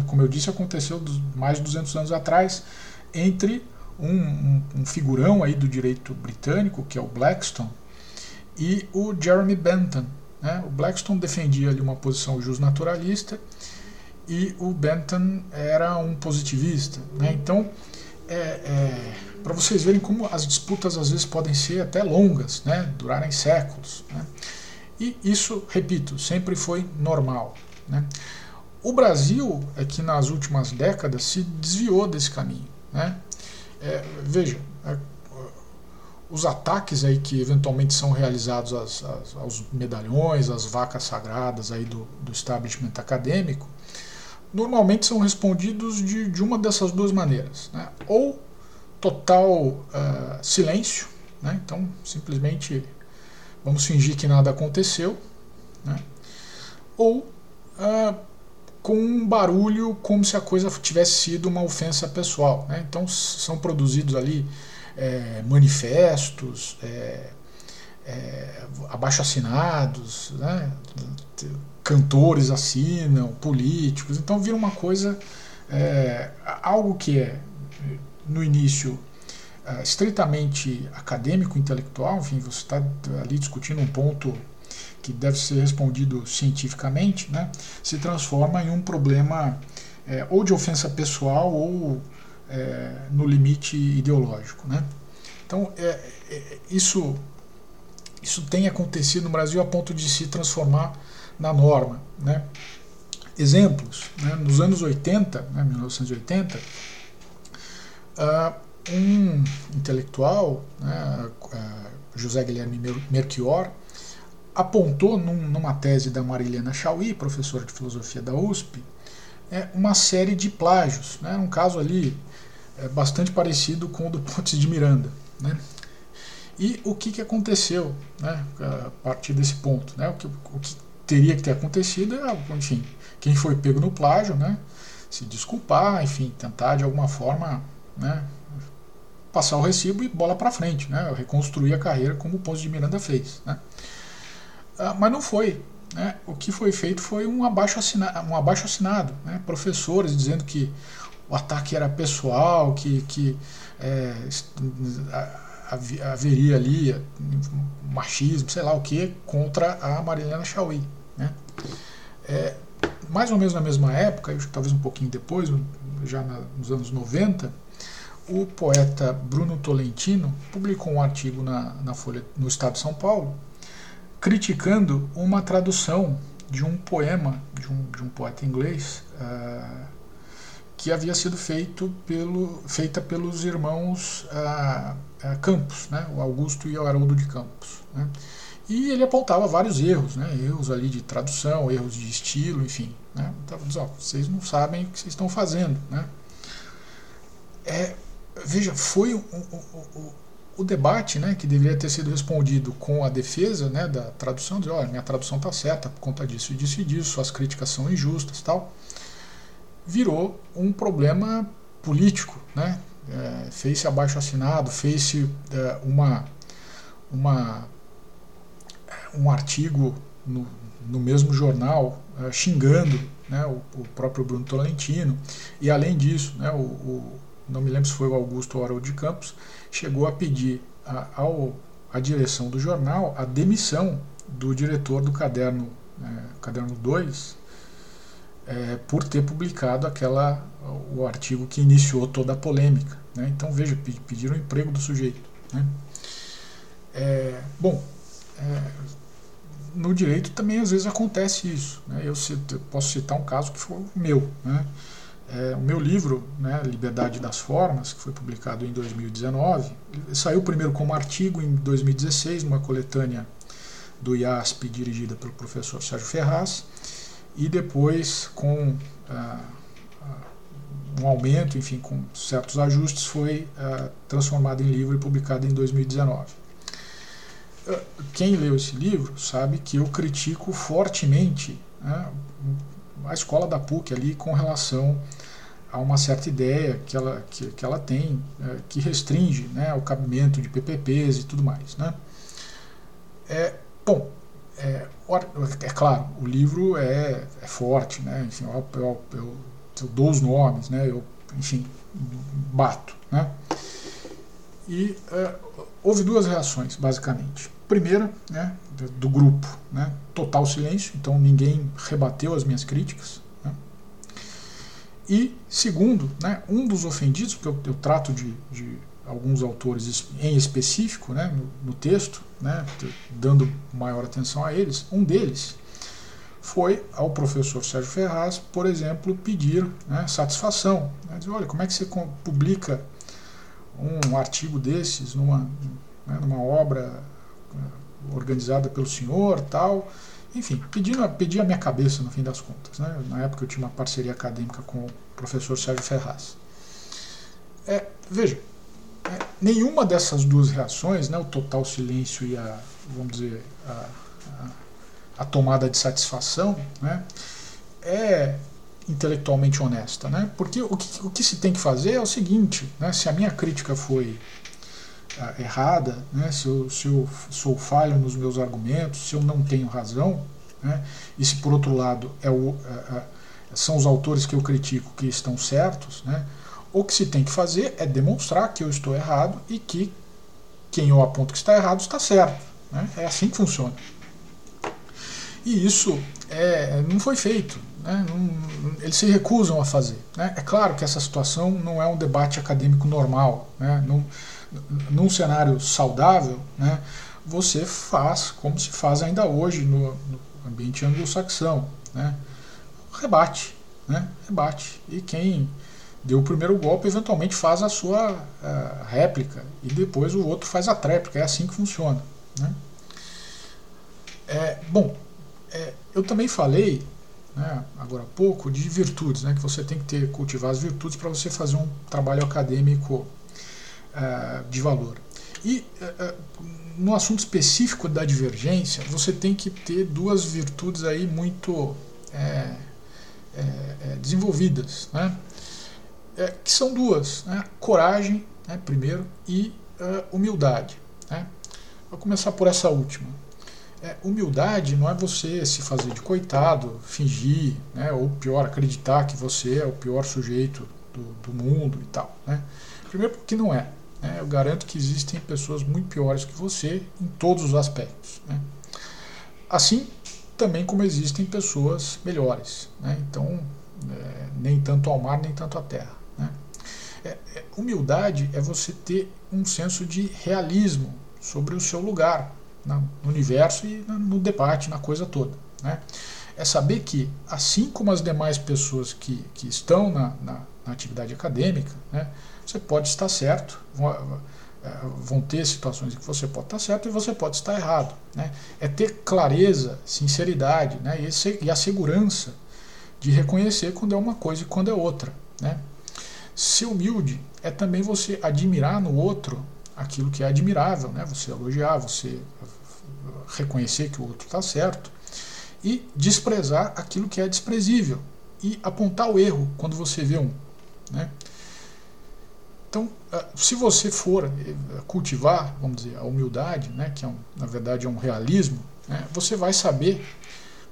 como eu disse, aconteceu mais de 200 anos atrás entre um, um, um figurão aí do direito britânico, que é o Blackstone, e o Jeremy Bentham. Né? O Blackstone defendia ali uma posição justnaturalista e o Bentham era um positivista. Né? Então, é, é para vocês verem como as disputas às vezes podem ser até longas, né? durarem séculos. Né? E isso, repito, sempre foi normal. Né? O Brasil é que nas últimas décadas se desviou desse caminho. Né? É, veja, é, os ataques aí que eventualmente são realizados aos, aos medalhões, às vacas sagradas aí do, do establishment acadêmico, normalmente são respondidos de, de uma dessas duas maneiras. Né? Ou total uh, silêncio, né? então simplesmente vamos fingir que nada aconteceu, né? ou uh, com um barulho como se a coisa tivesse sido uma ofensa pessoal. Né? Então são produzidos ali é, manifestos, é, é, abaixo assinados, né? Cantores assinam, políticos, então vira uma coisa, é, algo que é no início uh, estritamente acadêmico, intelectual, enfim, você está ali discutindo um ponto que deve ser respondido cientificamente, né, se transforma em um problema é, ou de ofensa pessoal ou é, no limite ideológico. Né? Então, é, é, isso, isso tem acontecido no Brasil a ponto de se transformar na norma. Né? Exemplos, né? nos anos 80, né, 1980, Uh, um intelectual, né, uh, José Guilherme Merchior, apontou num, numa tese da Marilena Chauí, professora de filosofia da USP, é, uma série de plágios, né, um caso ali é, bastante parecido com o do Pontes de Miranda. Né? E o que, que aconteceu né, a partir desse ponto? Né? O, que, o que teria que ter acontecido é, enfim, quem foi pego no plágio, né, se desculpar, enfim, tentar de alguma forma né, passar o recibo e bola para frente, né, reconstruir a carreira como o Ponce de Miranda fez. Né. Ah, mas não foi. Né, o que foi feito foi um abaixo, assina, um abaixo assinado, né, professores dizendo que o ataque era pessoal, que, que é, haveria ali machismo, sei lá o que, contra a Marilena Chauí. É, mais ou menos na mesma época, talvez um pouquinho depois, já nos anos 90, o poeta Bruno Tolentino publicou um artigo na, na Folha, no Estado de São Paulo criticando uma tradução de um poema de um, de um poeta inglês uh, que havia sido feito pelo, feita pelos irmãos uh, uh, Campos, né, o Augusto e o Haroldo de Campos. Né, e ele apontava vários erros, né, erros ali de tradução, erros de estilo, enfim. Né? Então, ó, vocês não sabem o que vocês estão fazendo. Né? É, veja, foi o, o, o, debate né, que deveria ter sido respondido com a defesa né, da tradução, dizer, olha, minha tradução está certa por conta disso e disso e disso, suas críticas são injustas tal, virou um problema político, né? É, fez-se abaixo assinado, fez-se é, uma, uma, um artigo no, no mesmo jornal é, xingando né, o, o, próprio Bruno Tolentino, e além disso, né, o, o não me lembro se foi o Augusto Haroldo de Campos, chegou a pedir a, ao, a direção do jornal a demissão do diretor do caderno, é, caderno 2, é, por ter publicado aquela, o artigo que iniciou toda a polêmica. Né? Então veja, pediram o emprego do sujeito. Né? É, bom, no direito também às vezes acontece isso. Né? Eu, cito, eu, posso citar um caso que foi o meu. Né? É, o meu livro, né, Liberdade das Formas, que foi publicado em 2019, saiu primeiro como artigo em 2016, numa coletânea do IASP dirigida pelo professor Sérgio Ferraz, e depois com ah, um aumento, enfim, com certos ajustes, foi ah, transformado em livro e publicado em 2019. Quem leu esse livro sabe que eu critico fortemente né, a escola da PUC ali com relação a uma certa ideia que ela, que, que ela tem, é, que restringe né, o cabimento de PPPs e tudo mais. Né? É, bom, é, é claro, o livro é, é forte, né? enfim, eu, eu, eu, eu, dou os nomes, né? eu, enfim, bato. Né? E é, houve duas reações, basicamente. Primeira, né, do grupo, né, total silêncio, então ninguém rebateu as minhas críticas. Né? E segundo, né, um dos ofendidos, porque eu, eu trato de, de, alguns autores em específico né, no, no texto, né, dando maior atenção a eles, um deles foi ao professor Sérgio Ferraz, por exemplo, pedir né, satisfação. Né, dizer, olha, como é que você publica um artigo desses numa, né, numa obra organizada pelo senhor, tal. Enfim, pedindo, pedi a minha cabeça no fim das contas. Né? Na época eu tinha uma parceria acadêmica com o professor Sérgio Ferraz. É, veja, é, nenhuma dessas duas reações, né, o total silêncio e a, vamos dizer, a, a, a tomada de satisfação, né, é intelectualmente honesta, né? Porque o que, o que se tem que fazer é o seguinte, né? Se a minha crítica foi errada, né? Se eu, se eu sou falho nos meus argumentos, se eu não tenho razão, né? E se por outro lado é o, uh, uh, são os autores que eu critico que estão certos, né? O que se tem que fazer é demonstrar que eu estou errado e que quem eu aponto que está errado está certo. Né? É assim que funciona. E isso é, não foi feito. Né? Não, eles se recusam a fazer. Né? É claro que essa situação não é um debate acadêmico normal. Né? Num, num cenário saudável, né, você faz como se faz ainda hoje no, no ambiente anglo-saxão. Né? Rebate. Né? Rebate. E quem deu o primeiro golpe eventualmente faz a sua uh, réplica e depois o outro faz a tréplica. É assim que funciona. Né? É, bom, é, eu também falei né, agora há pouco de virtudes, né, que você tem que ter cultivar as virtudes para você fazer um trabalho acadêmico de valor. E uh, no assunto específico da divergência, você tem que ter duas virtudes aí muito é, é, desenvolvidas, né, é, que são duas, né, coragem, né, primeiro, e humildade. Né. Vou começar por essa última. Humildade não é você se fazer de coitado, fingir, né, ou pior, acreditar que você é o pior sujeito do, do mundo e tal. Né? Primeiro, porque não é. Né? Eu garanto que existem pessoas muito piores que você em todos os aspectos. Né? Assim, também como existem pessoas melhores. Né? Então, é, nem tanto ao mar, nem tanto à terra. Né? É, é humildade é você ter um senso de realismo sobre o seu lugar no universo e no debate, na coisa toda. Né? É saber que, assim como as demais pessoas que, que estão na, na, na atividade acadêmica, né, você pode estar certo, vão, é, vão ter situações em que você pode estar certo e você pode estar errado. Né? É ter clareza, sinceridade né, e, a segurança de reconhecer quando é uma coisa e quando é outra. Né? Ser humilde é também você admirar no outro aquilo que é admirável, né? você elogiar, você reconhecer que o outro está certo e desprezar aquilo que é desprezível e apontar o erro quando você vê um. Né? Ah, se você for eh, cultivar, vamos dizer, a humildade, né, que é um, na verdade é um realismo, né, você vai saber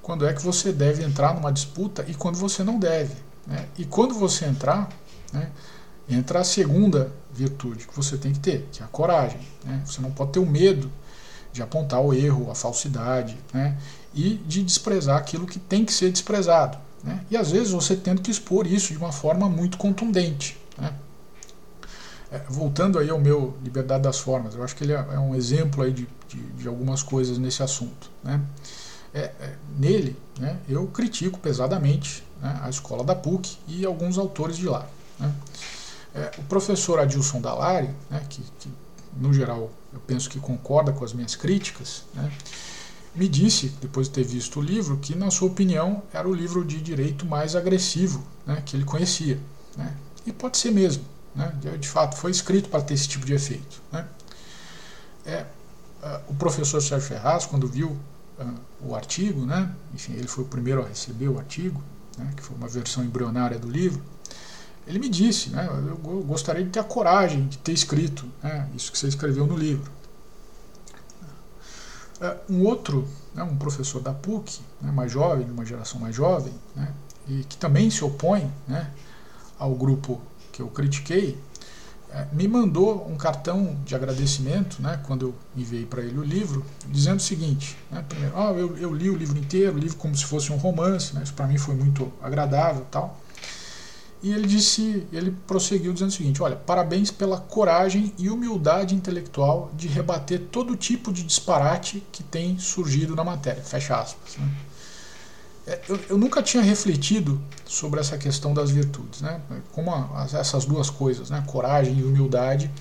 quando é que você deve entrar numa disputa e quando você não deve. Né? E quando você entrar, né, entra a segunda virtude que você tem que ter, que é a coragem. Né? Você não pode ter o medo de apontar o erro, a falsidade, né? e de desprezar aquilo que tem que ser desprezado. Né? E às vezes você tendo que expor isso de uma forma muito contundente. É, voltando aí ao meu Liberdade das Formas, eu acho que ele é, é um exemplo aí de, de, de, algumas coisas nesse assunto. Né? É, é, nele, né, eu critico pesadamente né, a escola da PUC e alguns autores de lá. Né? É, o professor Adilson Dalari, né, que, que, no geral eu penso que concorda com as minhas críticas, né, me disse, depois de ter visto o livro, que, na sua opinião, era o livro de direito mais agressivo né, que ele conhecia. Né? E pode ser mesmo. Né? De fato, foi escrito para ter esse tipo de efeito. Né? É, uh, o professor Sérgio Ferraz, quando viu uh, o artigo, né? enfim, ele foi o primeiro a receber o artigo, né? que foi uma versão embrionária do livro, ele me disse, né, eu gostaria de ter a coragem de ter escrito né, isso que você escreveu no livro. Uh, um outro, né, um professor da PUC, né, mais jovem, de uma geração mais jovem, né, e que também se opõe né, ao grupo que eu critiquei, é, me mandou um cartão de agradecimento, né, quando eu enviei para ele o livro, dizendo o seguinte: né, primeiro, oh, eu, eu, li o livro inteiro, o livro como se fosse um romance, né, isso para mim foi muito agradável, tal. E ele disse, ele prosseguiu dizendo o seguinte: olha, parabéns pela coragem e humildade intelectual de rebater todo tipo de disparate que tem surgido na matéria. Fecha aspas. Né? É, eu, eu, nunca tinha refletido sobre essa questão das virtudes, né? como a, essas duas coisas, né? coragem e humildade,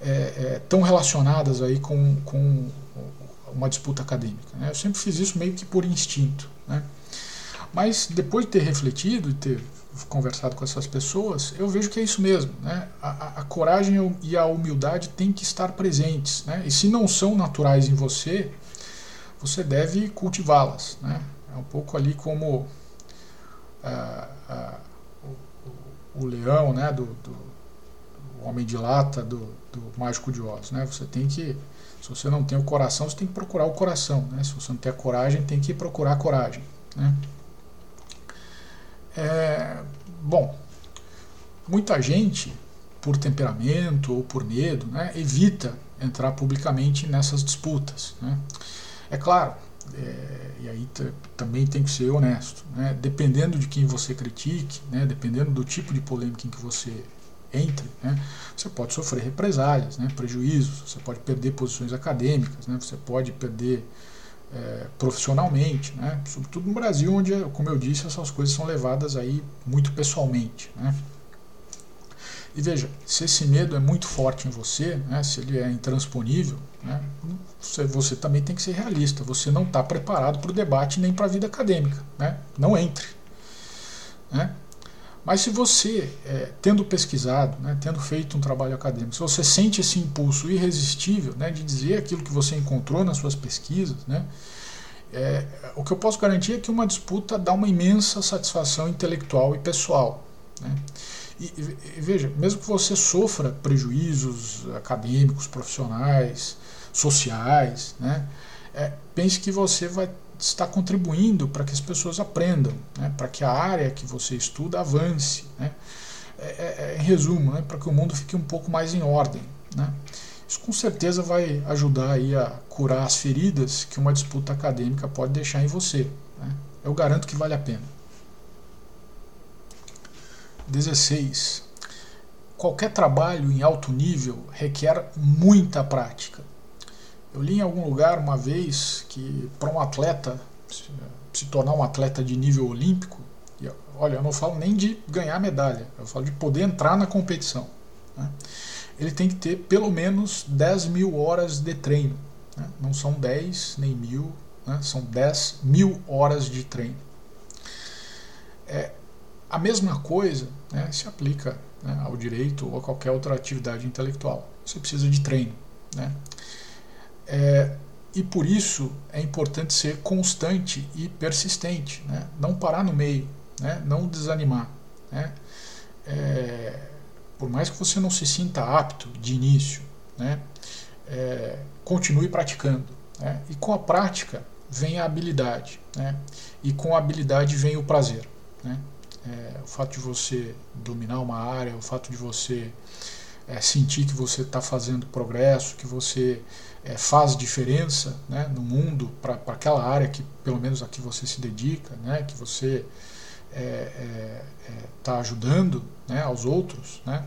é, é, relacionadas aí com, com uma disputa acadêmica. Né? Eu sempre fiz isso meio que por instinto. Né? Mas depois de ter refletido e ter conversado com essas pessoas, eu vejo que é isso mesmo. Né? A, a, a coragem e a humildade têm que estar presentes. Né? E se não são naturais em você, você deve cultivá-las. Né? É um pouco ali como ah, ah, o, o, leão, né, do, do, homem de lata, do, do mágico de Oz. Né? Você tem que, se você não tem o coração, você tem que procurar o coração. Né? Se você não tem a coragem, tem que procurar a coragem. Né? É, bom, muita gente, por temperamento ou por medo, né, evita entrar publicamente nessas disputas. Né? É claro, é, e aí também tem que ser honesto. Né? Dependendo de quem você critique, né? dependendo do tipo de polêmica em que você entre, né? você pode sofrer represálias, né? prejuízos, você pode perder posições acadêmicas, né? você pode perder é, profissionalmente, né? sobretudo no Brasil, onde, como eu disse, essas coisas são levadas aí muito pessoalmente. Né? E veja, se esse medo é muito forte em você, né, se ele é intransponível, né, você, você, também tem que ser realista. Você não está preparado para o debate nem para a vida acadêmica. Né? Não entre. Né? Mas se você, é, tendo pesquisado, né, tendo feito um trabalho acadêmico, se você sente esse impulso irresistível né, de dizer aquilo que você encontrou nas suas pesquisas, é, o que eu posso garantir é que uma disputa dá uma imensa satisfação intelectual e pessoal. E, e, veja, mesmo que você sofra prejuízos acadêmicos, profissionais, sociais, né, é, pense que você vai estar contribuindo para que as pessoas aprendam, né, para que a área que você estuda avance. Né, é, é, é em resumo, né, para que o mundo fique um pouco mais em ordem. Né. Isso com certeza vai ajudar aí a curar as feridas que uma disputa acadêmica pode deixar em você. Né. Eu garanto que vale a pena. 16. Qualquer trabalho em alto nível requer muita prática. Eu li em algum lugar uma vez que para um atleta se tornar um atleta de nível olímpico, olha, eu não falo nem de ganhar medalha, eu falo de poder entrar na competição. Né? Ele tem que ter pelo menos 10 mil horas de treino. Né? Não são 10 nem mil, né? são 10 mil horas de treino. É, a mesma coisa né, se aplica né, ao direito ou a qualquer outra atividade intelectual. Você precisa de treino. Né? É, e por isso é importante ser constante e persistente, né? não parar no meio, né? não desanimar. Né? É, por mais que você não se sinta apto de início, né? É, continue praticando. Né? E com a prática vem a habilidade, né? e com a habilidade vem o prazer. Né? É, o fato de você dominar uma área, o fato de você é, sentir que você está fazendo progresso, que você é, faz diferença né, no mundo para aquela área que pelo menos a que você se dedica, né, que você está é, é, é ajudando né, aos outros, né,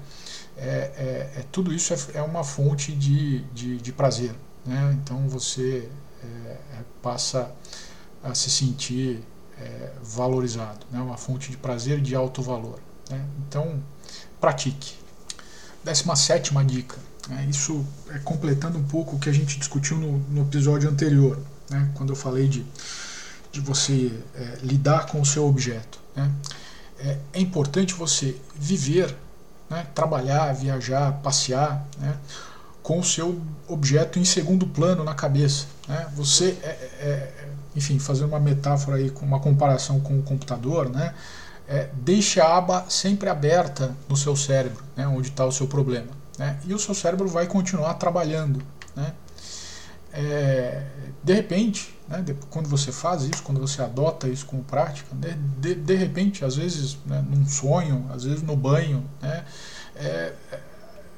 é, tudo isso é, uma fonte de, de, de prazer. Né, então você passa a se sentir valorizado, né, uma fonte de prazer de alto valor. Né, então pratique. 17 dica. Né? Isso é completando um pouco o que a gente discutiu no, no episódio anterior, né? quando eu falei de, de você é, lidar com o seu objeto. Né? É, é, importante você viver, né? trabalhar, viajar, passear né? com o seu objeto em segundo plano na cabeça. Né? Você, é, é, é enfim, fazendo uma metáfora aí, com uma comparação com o computador, né? é, deixe a aba sempre aberta no seu cérebro, né, onde está o seu problema. Né, e o seu cérebro vai continuar trabalhando. Né. É, de repente, né, quando você faz isso, quando você adota isso como prática, né, de, de repente, às vezes né, num sonho, às vezes no banho, né, é,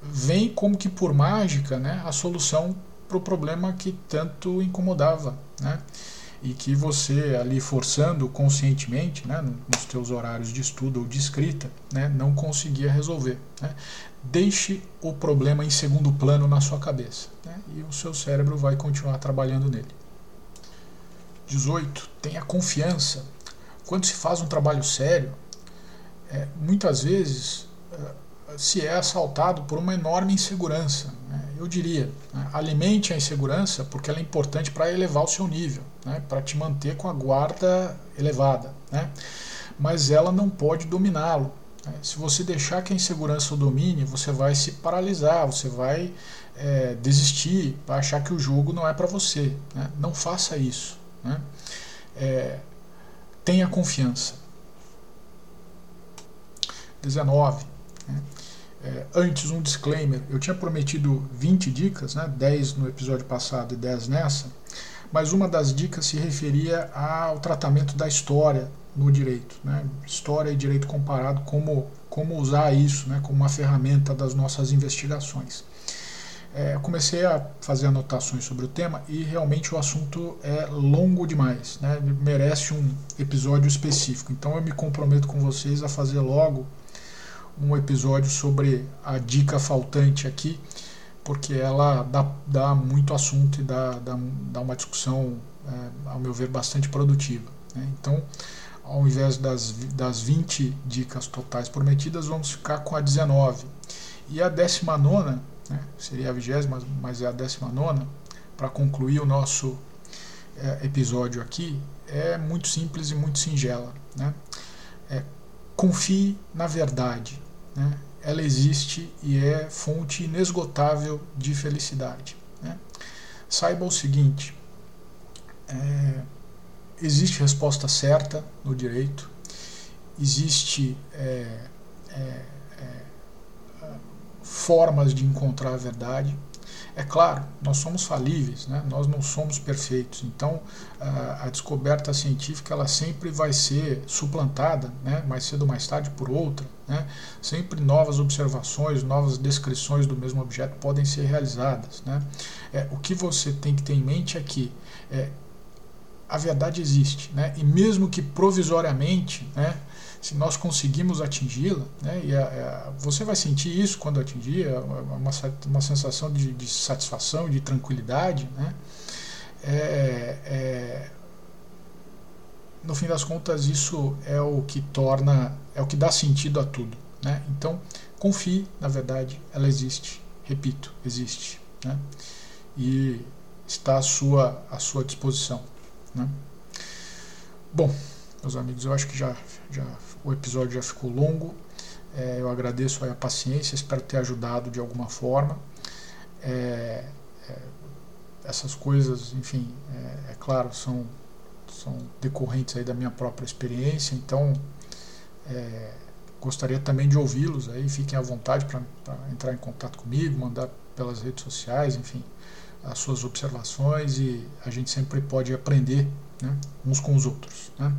vem como que por mágica né, a solução para o problema que tanto incomodava. Né e que você ali forçando conscientemente, né, nos teus horários de estudo ou de escrita, né, não conseguia resolver. Né. Deixe o problema em segundo plano na sua cabeça né, e o seu cérebro vai continuar trabalhando nele. 18. Tenha confiança. Quando se faz um trabalho sério, é, muitas vezes é, se é assaltado por uma enorme insegurança. Né? Eu diria, né? alimente a insegurança porque ela é importante para elevar o seu nível, né? para te manter com a guarda elevada. Né? Mas ela não pode dominá-lo. Né? Se você deixar que a insegurança o domine, você vai se paralisar, você vai é, desistir, vai achar que o jogo não é para você. Né? Não faça isso. Né? É, tenha confiança. 19. Né? É, antes, um disclaimer: eu tinha prometido 20 dicas, né, 10 no episódio passado e 10 nessa, mas uma das dicas se referia ao tratamento da história no direito. Né, história e direito comparado, como, como usar isso né, como uma ferramenta das nossas investigações. É, comecei a fazer anotações sobre o tema e realmente o assunto é longo demais, né, merece um episódio específico. Então eu me comprometo com vocês a fazer logo um episódio sobre a dica faltante aqui, porque ela dá, dá muito assunto e dá, dá, dá uma discussão, é, ao meu ver, bastante produtiva. Né? Então, ao invés das, das 20 dicas totais prometidas, vamos ficar com a 19. E a 19, né, seria a vigésima, mas é a 19, para concluir o nosso é, episódio aqui, é muito simples e muito singela. Né? É, confie na verdade né, ela existe e é fonte inesgotável de felicidade. Né? Saiba o seguinte: é, existe resposta certa no direito, existe é, é, é formas de encontrar a verdade, é claro, nós somos falíveis, né? nós não somos perfeitos, então a, a descoberta científica ela sempre vai ser suplantada, né? mais cedo ou mais tarde, por outra. Né? Sempre novas observações, novas descrições do mesmo objeto podem ser realizadas. Né? É, o que você tem que ter em mente é que é, a verdade existe, né? e mesmo que provisoriamente, né? Se nós conseguimos atingi-la, né, e a, a, você vai sentir isso quando atingir, é uma, uma sensação de, de satisfação, de tranquilidade, né, é, é, no fim das contas isso é o que torna, é o que dá sentido a tudo. Né? Então confie, na verdade, ela existe, repito, existe, né? e está à sua, à sua disposição. Né? Bom, meus amigos, eu acho que já, já o episódio já ficou longo. É, eu agradeço a paciência, espero ter ajudado de alguma forma. É, é, essas coisas, enfim, é, é, claro, são, são decorrentes aí da minha própria experiência, então é, gostaria também de ouvi-los aí, fiquem à vontade para entrar em contato comigo, mandar pelas redes sociais, enfim, as suas observações e a gente sempre pode aprender né, uns com os outros. Né?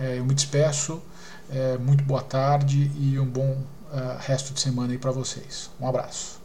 É, eu me despeço, é, muito boa tarde e um bom uh, resto de semana aí para vocês. Um abraço.